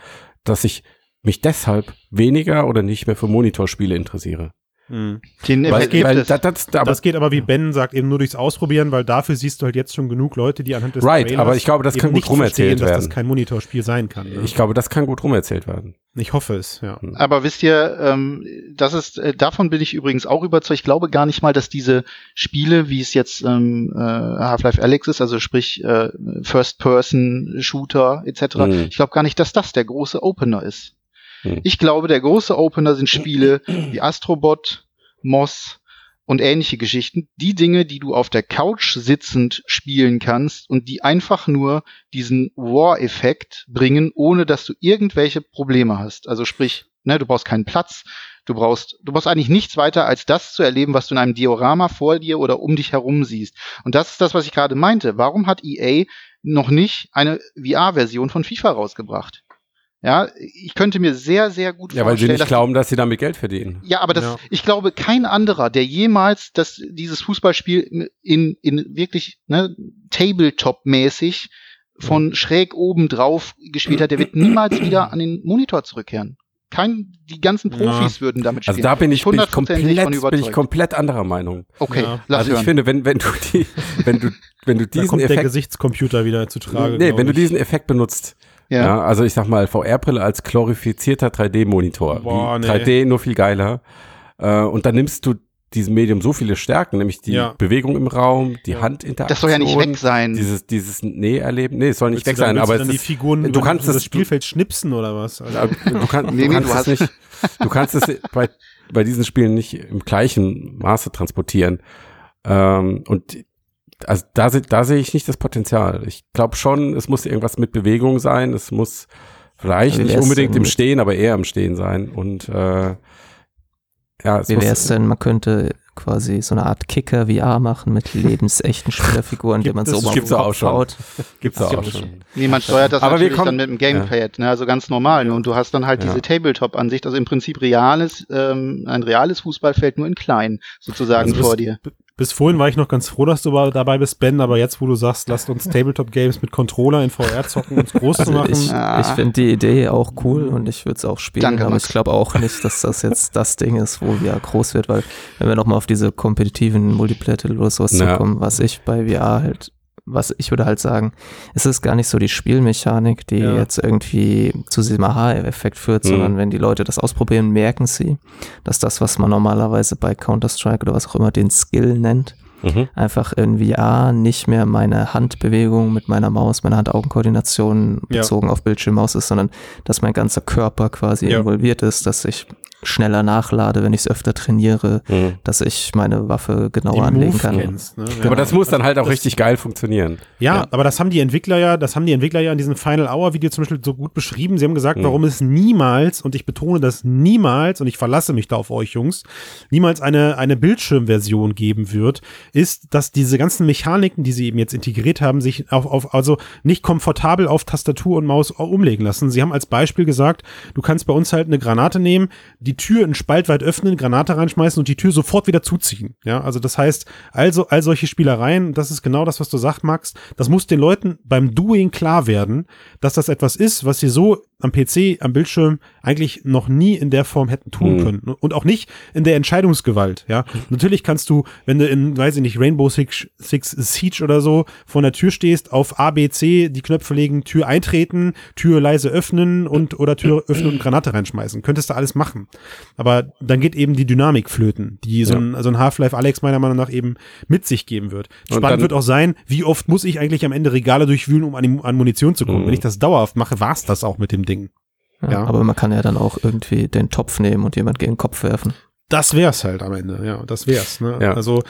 dass ich mich deshalb weniger oder nicht mehr für Monitorspiele interessiere. Mhm. Den Weil, gibt weil es. das, das, aber das geht aber, wie Ben sagt, eben nur durchs Ausprobieren, weil dafür siehst du halt jetzt schon genug Leute, die anhand des Right, Trailers aber ich glaube, das kann gut rumerzählt dass das werden. kein Monitorspiel sein kann. Ne? ich glaube, das kann gut rumerzählt werden. ich hoffe es, ja. Aber wisst ihr, ähm, das ist, äh, davon bin ich übrigens auch überzeugt. Ich glaube gar nicht mal, dass diese Spiele, wie es jetzt ähm, äh, Half-Life Alex ist, also sprich äh, First-Person-Shooter etc., Mhm. ich glaube gar nicht, dass das der große Opener ist. Mhm. Ich glaube, der große Opener sind Spiele wie Astrobot, Moss und ähnliche Geschichten. Die Dinge, die du auf der Couch sitzend spielen kannst und die einfach nur diesen War-Effekt bringen, ohne dass du irgendwelche Probleme hast. Also sprich, Ne, du brauchst keinen Platz. Du brauchst, du brauchst eigentlich nichts weiter als das zu erleben, was du in einem Diorama vor dir oder um dich herum siehst. Und das ist das, was ich gerade meinte. Warum hat EA noch nicht eine VR-Version von FIFA rausgebracht? Ja, ich könnte mir sehr, sehr gut Ja, weil sie vorstellen, nicht dass glauben, dass sie damit Geld verdienen. ja, aber das, Ja. ich glaube, kein anderer, der jemals das, dieses Fußballspiel in, in wirklich ne, Tabletop-mäßig von schräg oben drauf gespielt hat, der wird niemals wieder an den Monitor zurückkehren. Kein, die ganzen Profis würden damit spielen. Also da bin ich, bin ich komplett, bin ich komplett anderer Meinung. Okay, Ja. lass also ich hören. finde, wenn, wenn du die, *laughs* wenn du, wenn du Da diesen kommt der Effekt, Gesichtscomputer wieder zu Trage. nee, wenn du ich. diesen Effekt benutzt, ja. ja. also ich sag mal, VR-Brille als glorifizierter 3D-Monitor, Boah, nee. 3D nur viel geiler, äh, und dann nimmst du diesem Medium so viele Stärken, nämlich die Ja. Bewegung im Raum, die Ja. Handinteraktion. Das soll ja nicht weg sein. Dieses, dieses Näherleben, nee, es soll nicht Willst weg dann- sein, aber du es ist, Figuren du kannst das es- Spielfeld schnipsen oder was? Also, du, kann, Nee, du nee, kannst du es nicht, du kannst es bei, bei diesen Spielen nicht im gleichen Maße transportieren. Ähm, und also da, da sehe ich nicht das Potenzial. Ich glaube schon, es muss irgendwas mit Bewegung sein. Es muss vielleicht nicht unbedingt im Stehen, aber eher im Stehen sein. Und äh, ja, es Wie wäre es denn, man könnte quasi so eine Art Kicker VR machen mit lebensechten *laughs* Spielerfiguren, die man so oben auf gibt's den auch Kopf schon. haut. gibt's auch gibt's schon. Niemand steuert das Aber wir natürlich kommen- dann mit dem Gamepad, ne, also ganz normal. Und du hast dann halt Ja. diese Tabletop-Ansicht, also im Prinzip reales, ähm, ein reales Fußballfeld nur in klein sozusagen Also vor dir. Bis vorhin war ich noch ganz froh, dass du dabei bist, Ben, aber jetzt, wo du sagst, lasst uns Tabletop-Games mit Controller in VR zocken, uns groß zu Also machen. ich, Ah. ich finde die Idee auch cool und ich würde es auch spielen, Danke, aber Max. ich glaube auch nicht, dass das jetzt das Ding ist, wo VR groß wird, weil wenn wir nochmal auf diese kompetitiven Multiplayer-Titel oder sowas Ja. zukommen, was ich bei VR halt, was ich würde halt sagen, es ist gar nicht so die Spielmechanik, die Ja. jetzt irgendwie zu diesem Aha-Effekt führt, Mhm. sondern wenn die Leute das ausprobieren, merken sie, dass das, was man normalerweise bei Counter-Strike oder was auch immer den Skill nennt, Mhm. einfach in VR nicht mehr meine Handbewegung mit meiner Maus, meine Hand-Augen-Koordination Ja. bezogen auf Bildschirmmaus ist, sondern dass mein ganzer Körper quasi Ja. involviert ist, dass ich schneller nachlade, wenn ich es öfter trainiere, Mhm. dass ich meine Waffe die genauer anlegen Move kann. kennst, ne? Aber das muss dann halt auch das- richtig geil funktionieren. Ja, Ja. aber das haben die Entwickler ja, das haben die Entwickler ja in diesem Final Hour Video zum Beispiel so gut beschrieben. Sie haben gesagt, Mhm. warum es niemals, und ich betone das niemals, und ich verlasse mich da auf euch Jungs, niemals eine, eine Bildschirmversion geben wird, ist, dass diese ganzen Mechaniken, die sie eben jetzt integriert haben, sich auf, auf also nicht komfortabel auf Tastatur und Maus umlegen lassen. Sie haben als Beispiel gesagt, du kannst bei uns halt eine Granate nehmen, die Tür einen Spalt weit öffnen, Granate reinschmeißen und die Tür sofort wieder zuziehen. Ja, also das heißt, also all solche Spielereien, das ist genau das, was du sagst, Max, das muss den Leuten beim Doing klar werden, dass das etwas ist, was sie so am PC, am Bildschirm eigentlich noch nie in der Form hätten tun Mhm. können. Und auch nicht in der Entscheidungsgewalt, ja. Natürlich kannst du, wenn du in, weiß ich nicht, Rainbow Six, Six Siege oder so vor der Tür stehst, auf A, B, C die Knöpfe legen, Tür eintreten, Tür leise öffnen und oder Tür öffnen und Granate reinschmeißen. Könntest du alles machen. Aber dann geht eben die Dynamik flöten, die so ein, so ein Half-Life Alex meiner Meinung nach eben mit sich geben wird. Spannend wird auch sein, wie oft muss ich eigentlich am Ende Regale durchwühlen, um an, an Munition zu kommen. Mhm. Wenn ich das dauerhaft mache, war's das auch mit dem Ding. Ja, Ja. Aber man kann ja dann auch irgendwie den Topf nehmen und jemand gegen den Kopf werfen. Das wär's halt am Ende, ja, das wär's. Ne? Ja. Also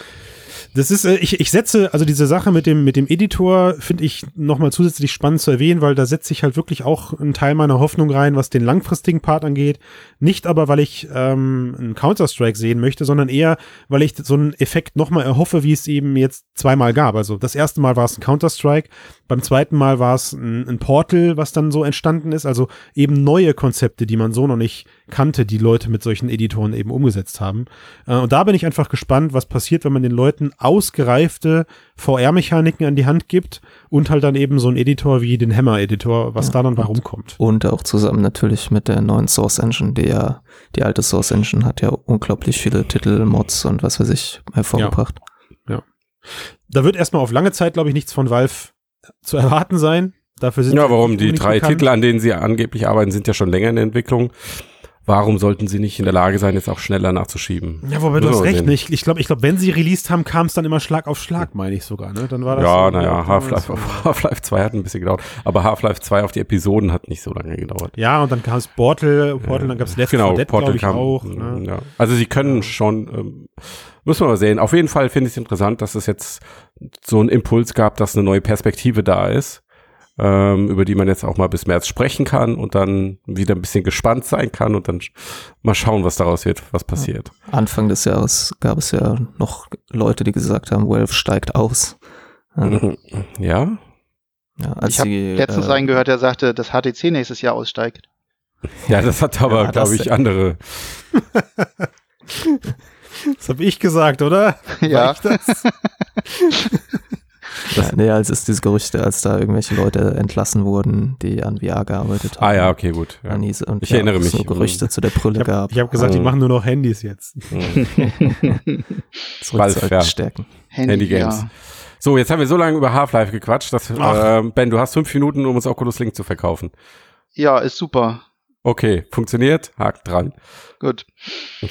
das ist, äh, ich, ich setze, also diese Sache mit dem, mit dem Editor finde ich nochmal zusätzlich spannend zu erwähnen, weil da setze ich halt wirklich auch einen Teil meiner Hoffnung rein, was den langfristigen Part angeht. Nicht aber, weil ich ähm, einen Counter-Strike sehen möchte, sondern eher, weil ich so einen Effekt nochmal erhoffe, wie es eben jetzt zweimal gab. Also das erste Mal war es ein Counter-Strike, beim zweiten Mal war es ein, ein Portal, was dann so entstanden ist. Also eben neue Konzepte, die man so noch nicht kannte, die Leute mit solchen Editoren eben umgesetzt haben. Äh, und da bin ich einfach gespannt, was passiert, wenn man den Leuten ausgereifte VR-Mechaniken an die Hand gibt und halt dann eben so ein Editor wie den Hammer-Editor, was Ja, da dann bei und- rumkommt. Und auch zusammen natürlich mit der neuen Source Engine, die ja, die alte Source Engine hat ja unglaublich viele Titel, Mods und was weiß ich hervorgebracht. Da wird erstmal auf lange Zeit, glaube ich, nichts von Valve zu erwarten sein. Dafür sind Ja, warum? Die drei bekannt. Titel, an denen sie angeblich arbeiten, sind ja schon länger in der Entwicklung. Warum sollten sie nicht in der Lage sein, jetzt auch schneller nachzuschieben? Ja, wobei du Müssen hast wir recht. Ne? Ich, ich glaube, ich glaub, wenn sie released haben, kam es dann immer Schlag auf Schlag, meine ich sogar. Ne? Dann war das Ja, so- naja, Half-Life *laughs* Half 2 hat ein bisschen gedauert. Aber Half-Life 2 auf die Episoden hat nicht so lange gedauert. Ja, und dann kam es Portal, Portal, dann gab es Left 4 Dead, glaube ich, auch. Ne? Ja. Also sie können schon, ähm, muss man mal sehen. Auf jeden Fall finde ich es interessant, dass es jetzt so einen Impuls gab, dass eine neue Perspektive da ist. Ähm, über die man jetzt auch mal bis März sprechen kann und dann wieder ein bisschen gespannt sein kann und dann mal schauen, was daraus wird, was passiert. Anfang des Jahres gab es ja noch Leute, die gesagt haben, Valve steigt aus. Ja. *laughs* Ja, ja, als ich habe letztens äh, einen gehört, der sagte, dass HTC nächstes Jahr aussteigt. ja, das hat aber, Ja, glaube ich, andere. *laughs* Das habe ich gesagt, oder? War Ja. *laughs* ich das? ja, nee, als es diese Gerüchte, als da irgendwelche Leute entlassen wurden, die an VR gearbeitet haben. Ah ja, okay, gut. Ja. An diese, und Ich erinnere es mich. nur Gerüchte zu der Brille Ich habe gab. hab gesagt, die Mhm. machen nur noch Handys jetzt. Mhm. *laughs* Zurück zu ja. Stärken. Handy Games. Ja. So, jetzt haben wir so lange über Half-Life gequatscht, dass, Ach. äh, Ben, du hast fünf Minuten, um uns Oculus Link zu verkaufen. ja, ist super. Okay, funktioniert, Haken dran. Gut. *laughs*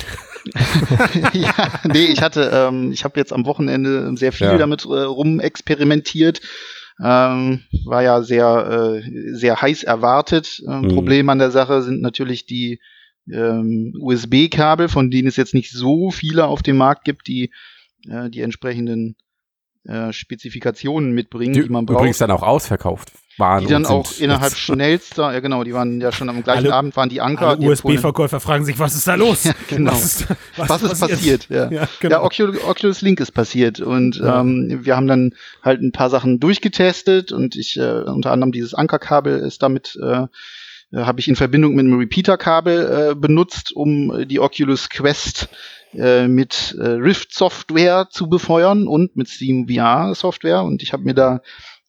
*laughs* ja, nee, ich hatte, ähm, ich habe jetzt am Wochenende sehr viel Ja. damit äh, rumexperimentiert. Ähm, war ja sehr, äh, sehr heiß erwartet. Ähm, Mhm. Problem an der Sache sind natürlich die ähm, USB-Kabel, von denen es jetzt nicht so viele auf dem Markt gibt, die äh, die entsprechenden äh, Spezifikationen mitbringen, die, Die man übrigens braucht. dann auch ausverkauft waren. Die dann auch innerhalb *laughs* schnellster, ja genau, die waren ja schon am gleichen Alle- Abend waren die Anker. USB-Verkäufer fragen sich, was ist da *laughs* los? Ja, genau. Was ist, was, Was ist passiert? Ja. Ja, Ja, genau. Oculus, Oculus Link ist passiert und Ja. ähm, wir haben dann halt ein paar Sachen durchgetestet und ich äh, unter anderem dieses Ankerkabel ist damit äh, äh, habe ich in Verbindung mit einem Repeater-Kabel äh, benutzt, um äh, die Oculus Quest äh, mit äh, Rift Software zu befeuern und mit Steam VR Software und ich habe mir da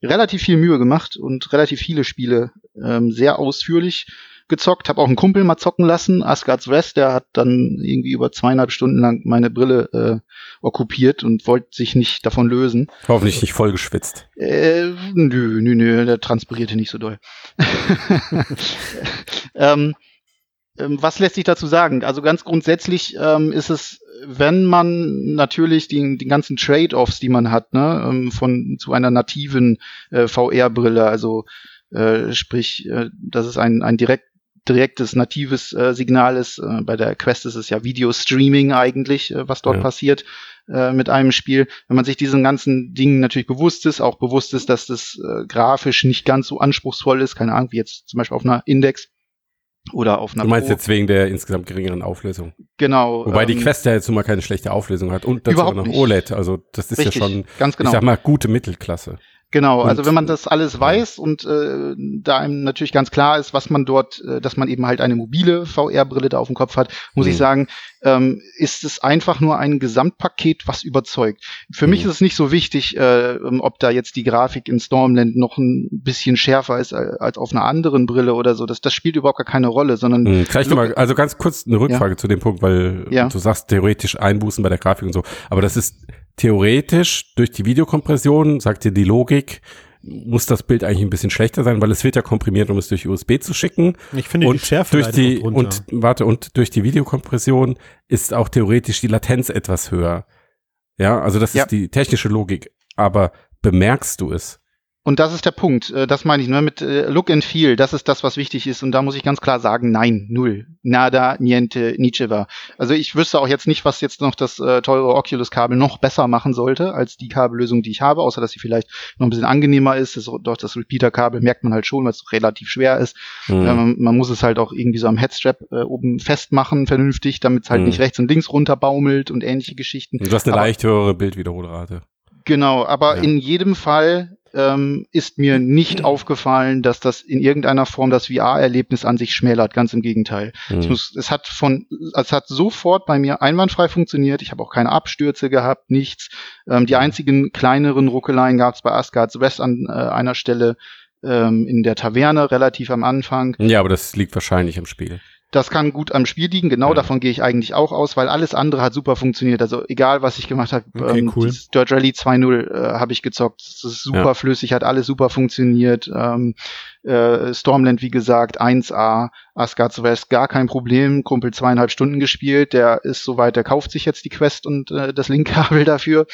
relativ viel Mühe gemacht und relativ viele Spiele ähm, sehr ausführlich gezockt, habe auch einen Kumpel mal zocken lassen, Asgard's Rest, der hat dann irgendwie über zweieinhalb Stunden lang meine Brille äh, okkupiert und wollte sich nicht davon lösen. Hoffentlich nicht voll geschwitzt. Äh, nö, nö, nö, der transpirierte nicht so doll. *laughs* ähm, was lässt sich dazu sagen? Also ganz grundsätzlich ähm, ist es, wenn man natürlich die, die ganzen Trade-offs, die man hat, ne, ähm, von zu einer nativen äh, VR-Brille, also äh, sprich, äh, dass es ein, ein direkt direktes natives äh, Signal ist. Äh, bei der Quest ist es ja Video-Streaming eigentlich, äh, was dort Ja. passiert äh, mit einem Spiel. Wenn man sich diesen ganzen Dingen natürlich bewusst ist, auch bewusst ist, dass das äh, grafisch nicht ganz so anspruchsvoll ist, keine Ahnung, wie jetzt zum Beispiel auf einer Index oder auf einer Du meinst Pro. jetzt wegen der insgesamt geringeren Auflösung. genau. Wobei die ähm, Quest ja jetzt nun mal keine schlechte Auflösung hat und dazu Überhaupt noch nicht. OLED. Also das ist richtig, ja schon, ganz genau. ich sag mal, gute Mittelklasse. Genau, Und- also wenn man das alles weiß und äh, da einem natürlich ganz klar ist, was man dort, äh, dass man eben halt eine mobile VR-Brille da auf dem Kopf hat, muss Mhm. ich sagen, ähm, ist es einfach nur ein Gesamtpaket, was überzeugt. Für mich Mhm. ist es nicht so wichtig, äh, ähm, ob da jetzt die Grafik in Stormland noch ein bisschen schärfer ist äh, als auf einer anderen Brille oder so. Das, das spielt überhaupt gar keine Rolle, sondern Hm, Vielleicht noch mal, also ganz kurz eine Rückfrage zu dem Punkt, weil Ja. du sagst theoretisch Einbußen bei der Grafik und so. Aber das ist theoretisch durch die Videokompression, sagt dir die Logik, muss das Bild eigentlich ein bisschen schlechter sein, weil es wird ja komprimiert, um es durch USB zu schicken. Ich finde und die Schärfe durch die und warte und durch die Videokompression ist auch theoretisch die Latenz etwas höher. Ja, also das Ja. ist die technische Logik. Aber bemerkst du es? Und das ist der Punkt. Äh, Das meine ich, ne? Mit äh, Look and Feel, das ist das, was wichtig ist. Und da muss ich ganz klar sagen, nein, null. Nada, niente, nicheva. Also ich wüsste auch jetzt nicht, was jetzt noch das äh, teure Oculus-Kabel noch besser machen sollte, als die Kabellösung, die ich habe, außer dass sie vielleicht noch ein bisschen angenehmer ist. Das, doch das Repeater-Kabel merkt man halt schon, weil es relativ schwer ist. Hm. Äh, man, man muss es halt auch irgendwie so am Headstrap äh, oben festmachen, vernünftig, damit es halt Mhm. nicht rechts und links runterbaumelt und ähnliche Geschichten. Und du hast eine aber- leicht höhere Bildwiederholrate. Genau, aber Ja. in jedem Fall ähm, ist mir nicht aufgefallen, dass das in irgendeiner Form das VR-Erlebnis an sich schmälert. Ganz im Gegenteil. Hm. Ich muss, es hat von, es hat sofort bei mir einwandfrei funktioniert. Ich habe auch keine Abstürze gehabt, nichts. Ähm, die einzigen kleineren Ruckeleien gab es bei Asgard's West an äh, einer Stelle ähm, in der Taverne relativ am Anfang. Ja, aber das liegt wahrscheinlich am Spiel. Das kann gut am Spiel liegen, genau Ja. davon gehe ich eigentlich auch aus, weil alles andere hat super funktioniert. Also egal, was ich gemacht habe, Okay, ähm, cool. Dirt Rally 2.0 äh, habe ich gezockt. Das ist super Ja. flüssig, hat alles super funktioniert. Ähm, äh, Stormland, wie gesagt, 1A, Asgard's West, gar kein Problem. Kumpel zweieinhalb Stunden gespielt, der ist soweit, der kauft sich jetzt die Quest und äh, das Linkkabel *laughs* dafür.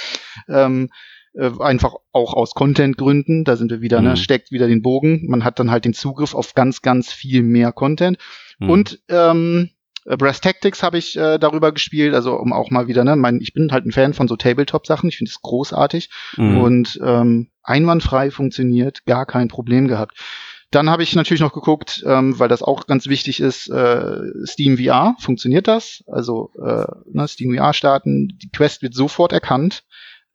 Ähm, äh, einfach auch aus Content-Gründen, da sind wir wieder, Mhm. ne, steckt wieder den Bogen. Man hat dann halt den Zugriff auf ganz, ganz viel mehr Content. Hm. Und ähm, äh, Brass Tactics habe ich äh, darüber gespielt, also um auch mal wieder, ne, mein, ich bin halt ein Fan von so Tabletop-Sachen, ich finde es großartig Mhm. und ähm, einwandfrei funktioniert, gar kein Problem gehabt. Dann habe ich natürlich noch geguckt, ähm, weil das auch ganz wichtig ist, äh, Steam VR, funktioniert das? Also äh, ne, Steam VR starten, die Quest wird sofort erkannt.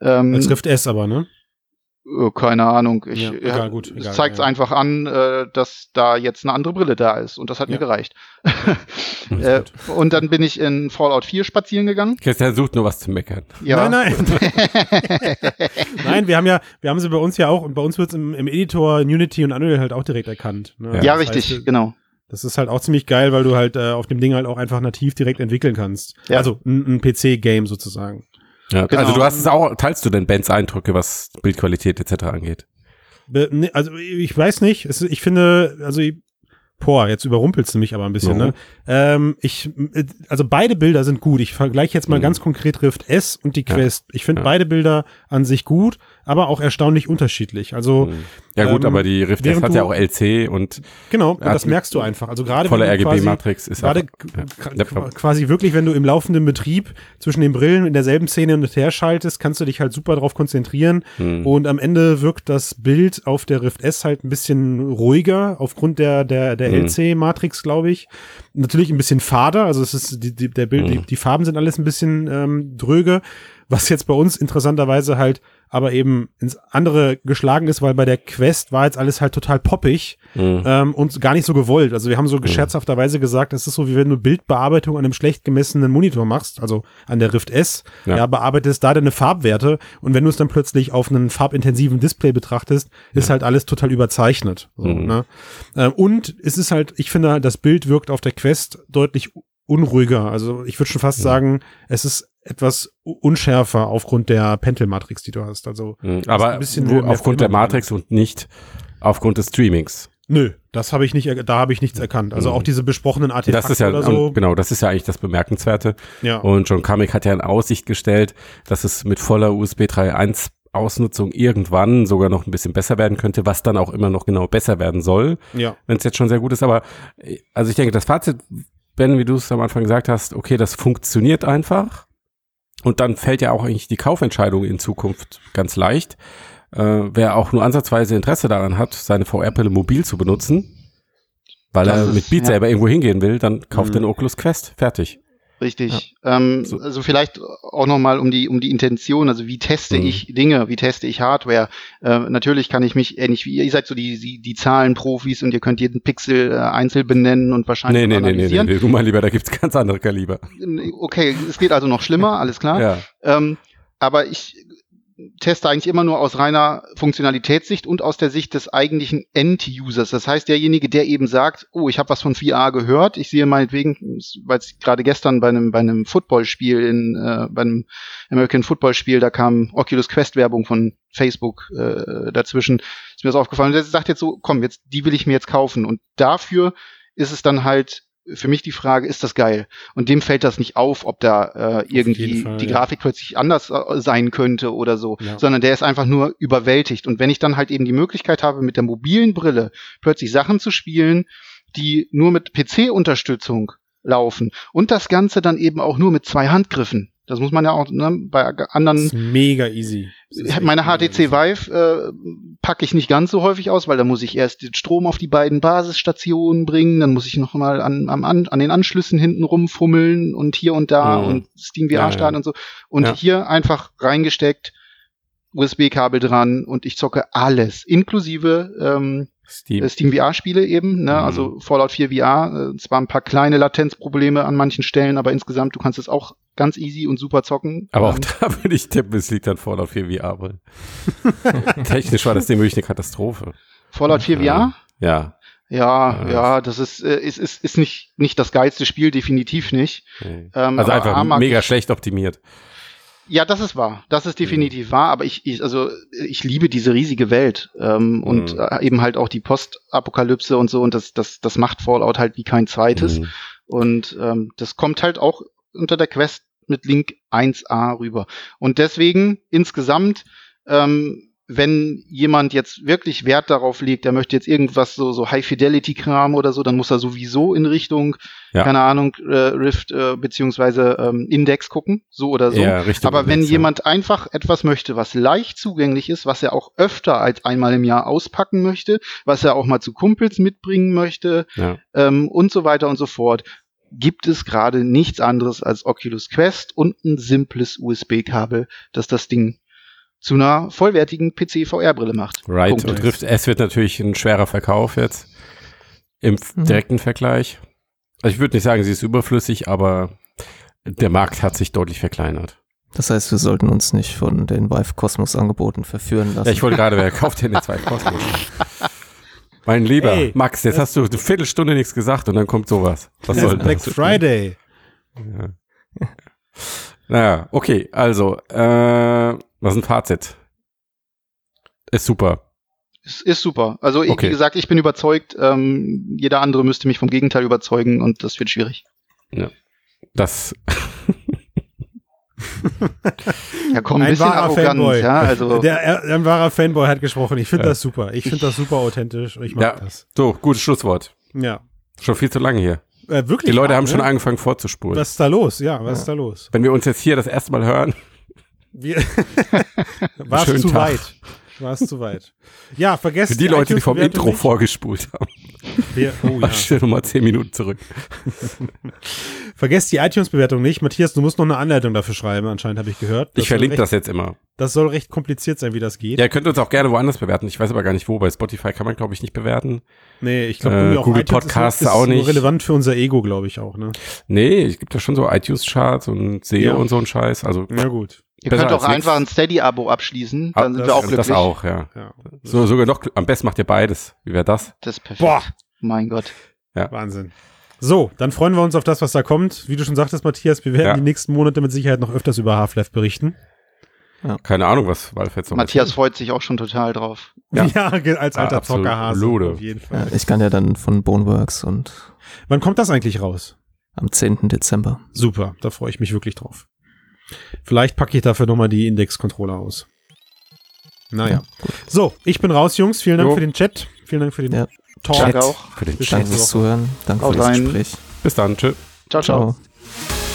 Ähm, Als Rift S aber, ne? Äh, keine Ahnung. Ich, Ja, ja, egal, gut, Es egal, zeigt ja. einfach an, äh, dass da jetzt eine andere Brille da ist. Und das hat Ja. mir gereicht. *laughs* äh, und dann bin ich in Fallout 4 spazieren gegangen. Christian sucht nur was zu meckern. Ja. Nein, nein. *laughs* nein, wir haben ja, wir haben sie bei uns ja auch, und bei uns wird es im, im Editor Unity und Unreal halt auch direkt erkannt. Ne? Ja, richtig, heißt, genau. Das ist halt auch ziemlich geil, weil du halt äh, auf dem Ding halt auch einfach nativ direkt entwickeln kannst. Ja. Also ein, ein PC-Game sozusagen. Ja, Genau. Also du hast es auch, teilst du denn Bens Eindrücke, was Bildqualität etc. angeht? Ne, also ich weiß nicht, ich finde, also ich- boah, jetzt überrumpelst du mich aber ein bisschen, Warum? ne? Ähm, ich, also beide Bilder sind gut. Ich vergleiche jetzt mal Mhm. ganz konkret Rift S und die Ja. Quest. Ich finde Ja. beide Bilder an sich gut, aber auch erstaunlich unterschiedlich. Also Ja gut, ähm, aber die Rift S hat ja auch LC und genau, und das merkst du einfach. Also gerade volle RGB-Matrix ist Gerade ja. quasi wirklich, wenn du im laufenden Betrieb zwischen den Brillen in derselben Szene hin und her schaltest, kannst du dich halt super drauf konzentrieren. Hm. Und am Ende wirkt das Bild auf der Rift S halt ein bisschen ruhiger aufgrund der, der, der Mhm. LC-Matrix, glaube ich. Natürlich ein bisschen fader, also es ist die, die, der Bild, Mhm. die, die Farben sind alles ein bisschen ähm, dröge, was jetzt bei uns interessanterweise halt aber eben ins andere geschlagen ist, weil bei der Quest war jetzt alles halt total poppig Mhm. ähm, und gar nicht so gewollt. Also wir haben so gescherzhafterweise gesagt, es ist so, wie wenn du Bildbearbeitung an einem schlecht gemessenen Monitor machst, also an der Rift S, Ja. ja, bearbeitest da deine Farbwerte und wenn du es dann plötzlich auf einen farbintensiven Display betrachtest, ist halt alles total überzeichnet. So, Mhm. ne? ähm, und es ist halt, ich finde, halt, das Bild wirkt auf der Quest deutlich unruhiger. Also ich würde schon fast sagen, es ist etwas unschärfer aufgrund der Pentel-Matrix, die du hast. Also Mhm. Aber ein bisschen mehr aufgrund der. Matrix und nicht aufgrund des Streamings. Nö, das habe ich nicht, da habe ich nichts erkannt. Also Mhm. auch diese besprochenen Artefakte Das ist ja oder so. genau, das ist ja eigentlich das Bemerkenswerte. Ja. Und John Kamek hat ja in Aussicht gestellt, dass es mit voller USB 3.1 Ausnutzung irgendwann sogar noch ein bisschen besser werden könnte, was dann auch immer noch genau besser werden soll, ja. wenn es jetzt schon sehr gut ist. Aber äh, also ich denke, das Fazit, Ben, wie du es am Anfang gesagt hast, okay, das funktioniert einfach. Und dann fällt ja auch eigentlich die Kaufentscheidung in Zukunft ganz leicht. Äh, wer auch nur ansatzweise Interesse daran hat, seine VR-Brille mobil zu benutzen, weil Das er ist- mit Beat ja. selber irgendwo hingehen will, dann kauft Mhm. den Oculus Quest. Fertig. Richtig. Ähm, So. Also vielleicht auch nochmal um die um die Intention. Also wie teste Mhm. ich Dinge? Wie teste ich Hardware? Äh, natürlich kann ich mich ähnlich wie ihr, ihr seid so die die, die Zahlenprofis und ihr könnt jeden Pixel äh, einzeln benennen und wahrscheinlich Nee, nee, auch nee, nee, nee, analysieren. nee, du mal lieber, da gibt's ganz andere Kaliber. Okay, es geht also noch schlimmer, *laughs* alles klar. Ja. Ähm, aber ich teste eigentlich immer nur aus reiner Funktionalitätssicht und aus der Sicht des eigentlichen End-Users. Das heißt, derjenige, der eben sagt, oh, ich habe was von VR gehört, ich sehe meinetwegen, weil es gerade gestern bei einem bei einem Footballspiel in äh, bei einem American Football Spiel, da kam Oculus Quest Werbung von Facebook äh, dazwischen, ist mir das aufgefallen. Und der sagt jetzt so, komm, jetzt die will ich mir jetzt kaufen und dafür ist es dann halt für mich die Frage, ist das geil? Und dem fällt das nicht auf, ob da äh, irgendwie Fall, die ja. Grafik plötzlich anders äh, sein könnte oder so, Ja. sondern der ist einfach nur überwältigt. Und wenn ich dann halt eben die Möglichkeit habe, mit der mobilen Brille plötzlich Sachen zu spielen, die nur mit PC-Unterstützung laufen und das Ganze dann eben auch nur mit zwei Handgriffen. Das muss man ja auch ne, bei Das anderen ist mega easy. Das ist meine HTC easy. Vive äh, packe ich nicht ganz so häufig aus, weil da muss ich erst den Strom auf die beiden Basisstationen bringen, dann muss ich noch mal an, an, an den Anschlüssen hinten rumfummeln und hier und da Mhm. und Steam VR Ja, ja. starten und so. Und Ja. hier einfach reingesteckt, USB-Kabel dran und ich zocke alles, inklusive ähm, Steam. äh, Steam VR-Spiele eben, ne? Mhm. also Fallout 4 VR, äh, zwar ein paar kleine Latenzprobleme an manchen Stellen, aber insgesamt, du kannst es auch ganz easy und super zocken. Aber auch Ähm, da *laughs* würde ich tippen, es liegt dann Fallout 4 VR. -Brillen. Technisch war das Ding wirklich eine Katastrophe. Fallout 4 VR? Ja. Ja, Ja, ja, das ist, äh, ist, ist, ist nicht, nicht das geilste Spiel, definitiv nicht. Nee. Ähm, Also einfach mega schlecht optimiert. Ja, das ist wahr. Das ist definitiv wahr, aber ich, ich, also, ich liebe diese riesige Welt, ähm, und Mhm. äh, eben halt auch die Postapokalypse und so, und das, das, das macht Fallout halt wie kein zweites. Mhm. Und ähm, das kommt halt auch unter der Quest mit Link 1a rüber. Und deswegen insgesamt ähm, wenn jemand jetzt wirklich Wert darauf legt, der möchte jetzt irgendwas so, so High-Fidelity-Kram oder so, dann muss er sowieso in Richtung, Ja. keine Ahnung, äh, Rift äh, beziehungsweise ähm, Index gucken, so oder so. Ja, Aber wenn Index, ja. jemand einfach etwas möchte, was leicht zugänglich ist, was er auch öfter als einmal im Jahr auspacken möchte, was er auch mal zu Kumpels mitbringen möchte Ja. ähm, und so weiter und so fort, gibt es gerade nichts anderes als Oculus Quest und ein simples USB-Kabel, das das Ding zu einer vollwertigen PC-VR-Brille macht. Right. Punkt. Und Rift S wird natürlich ein schwerer Verkauf jetzt im Mhm. direkten Vergleich. Also ich würde nicht sagen, sie ist überflüssig, aber der Markt hat sich deutlich verkleinert. Das heißt, wir sollten uns nicht von den Vive Cosmos Angeboten verführen lassen. Ja, ich wollte gerade, wer kauft denn jetzt zwei Kosmos? Mein Lieber, Ey, Max, jetzt hast du eine Viertelstunde nichts gesagt und dann kommt sowas. Was soll Black das? Friday. Ja. Naja, okay, also, äh, was ist ein Fazit? Ist super. Ist, ist super. Also ich- Okay. wie gesagt, ich bin überzeugt. Ähm, jeder andere müsste mich vom Gegenteil überzeugen und das wird schwierig. Das, *laughs* Ja, komm, ein Ein bisschen wahrer Arroganz, Fanboy. ja. Also Der, er- ein wahrer Fanboy hat gesprochen. Ich finde Ja. das super. Ich finde das super authentisch. Ich mag Ja. das. so, gutes Schlusswort. Ja. Schon viel zu lange hier. Äh, wirklich. Die Leute wahr, haben schon ne? angefangen vorzuspulen. Was ist da los? Ja, was ist da los? Wenn wir uns jetzt hier das erste Mal hören, Wir *laughs* War es Schönen zu Tag. weit. War es zu weit. Ja, vergesst für die Leute, die vom Intro nicht. vorgespult haben, Wir, oh, ja. stell nochmal zehn Minuten zurück. *laughs* Vergesst die iTunes-Bewertung nicht. Matthias, du musst noch eine Anleitung dafür schreiben, anscheinend habe ich gehört. Ich verlinke soll das jetzt immer. recht, Das soll recht kompliziert sein, wie das geht. Ja, ihr könnt uns auch gerne woanders bewerten. Ich weiß aber gar nicht wo. Bei Spotify kann man, glaube ich, nicht bewerten. Nee, ich glaube, Äh, Google Podcasts ist, ist auch nicht. relevant für unser Ego, glaube ich auch, ne? Nee, es gibt ja schon so iTunes-Charts und SEO Ja. und so ein Scheiß. Also, Na gut. Ihr besser könnt auch als nix. einfach ein Steady-Abo abschließen, dann sind das- wir auch das glücklich. auch, ja. Ja. So, sogar noch, am besten macht ihr beides. Wie wäre das? Das ist perfekt. Boah. Mein Gott. Wahnsinn. So, dann freuen wir uns auf das, was da kommt. Wie du schon sagtest, Matthias, wir werden Ja. die nächsten Monate mit Sicherheit noch öfters über Half-Life berichten. Keine Ahnung, was Valve jetzt noch Matthias freut sich auch schon total drauf. Ja. Ja, *laughs* als alter Ah, absolut. Zockerhase. Auf jeden Fall. Ja, ich kann ja dann von Boneworks und Wann kommt das eigentlich raus? am 10. Dezember. Super, da freue ich mich wirklich drauf. Vielleicht packe ich dafür nochmal die Index-Controller aus. Naja. So, ich bin raus, Jungs. Vielen Dank Jo. für den Chat. Vielen Dank für den Ja. Talk. Danke auch. Für den Bis Chat. Fürs. Zuhören. Danke für das rein. Gespräch. Bis dann. Tschüss. Ciao, ciao. Ciao.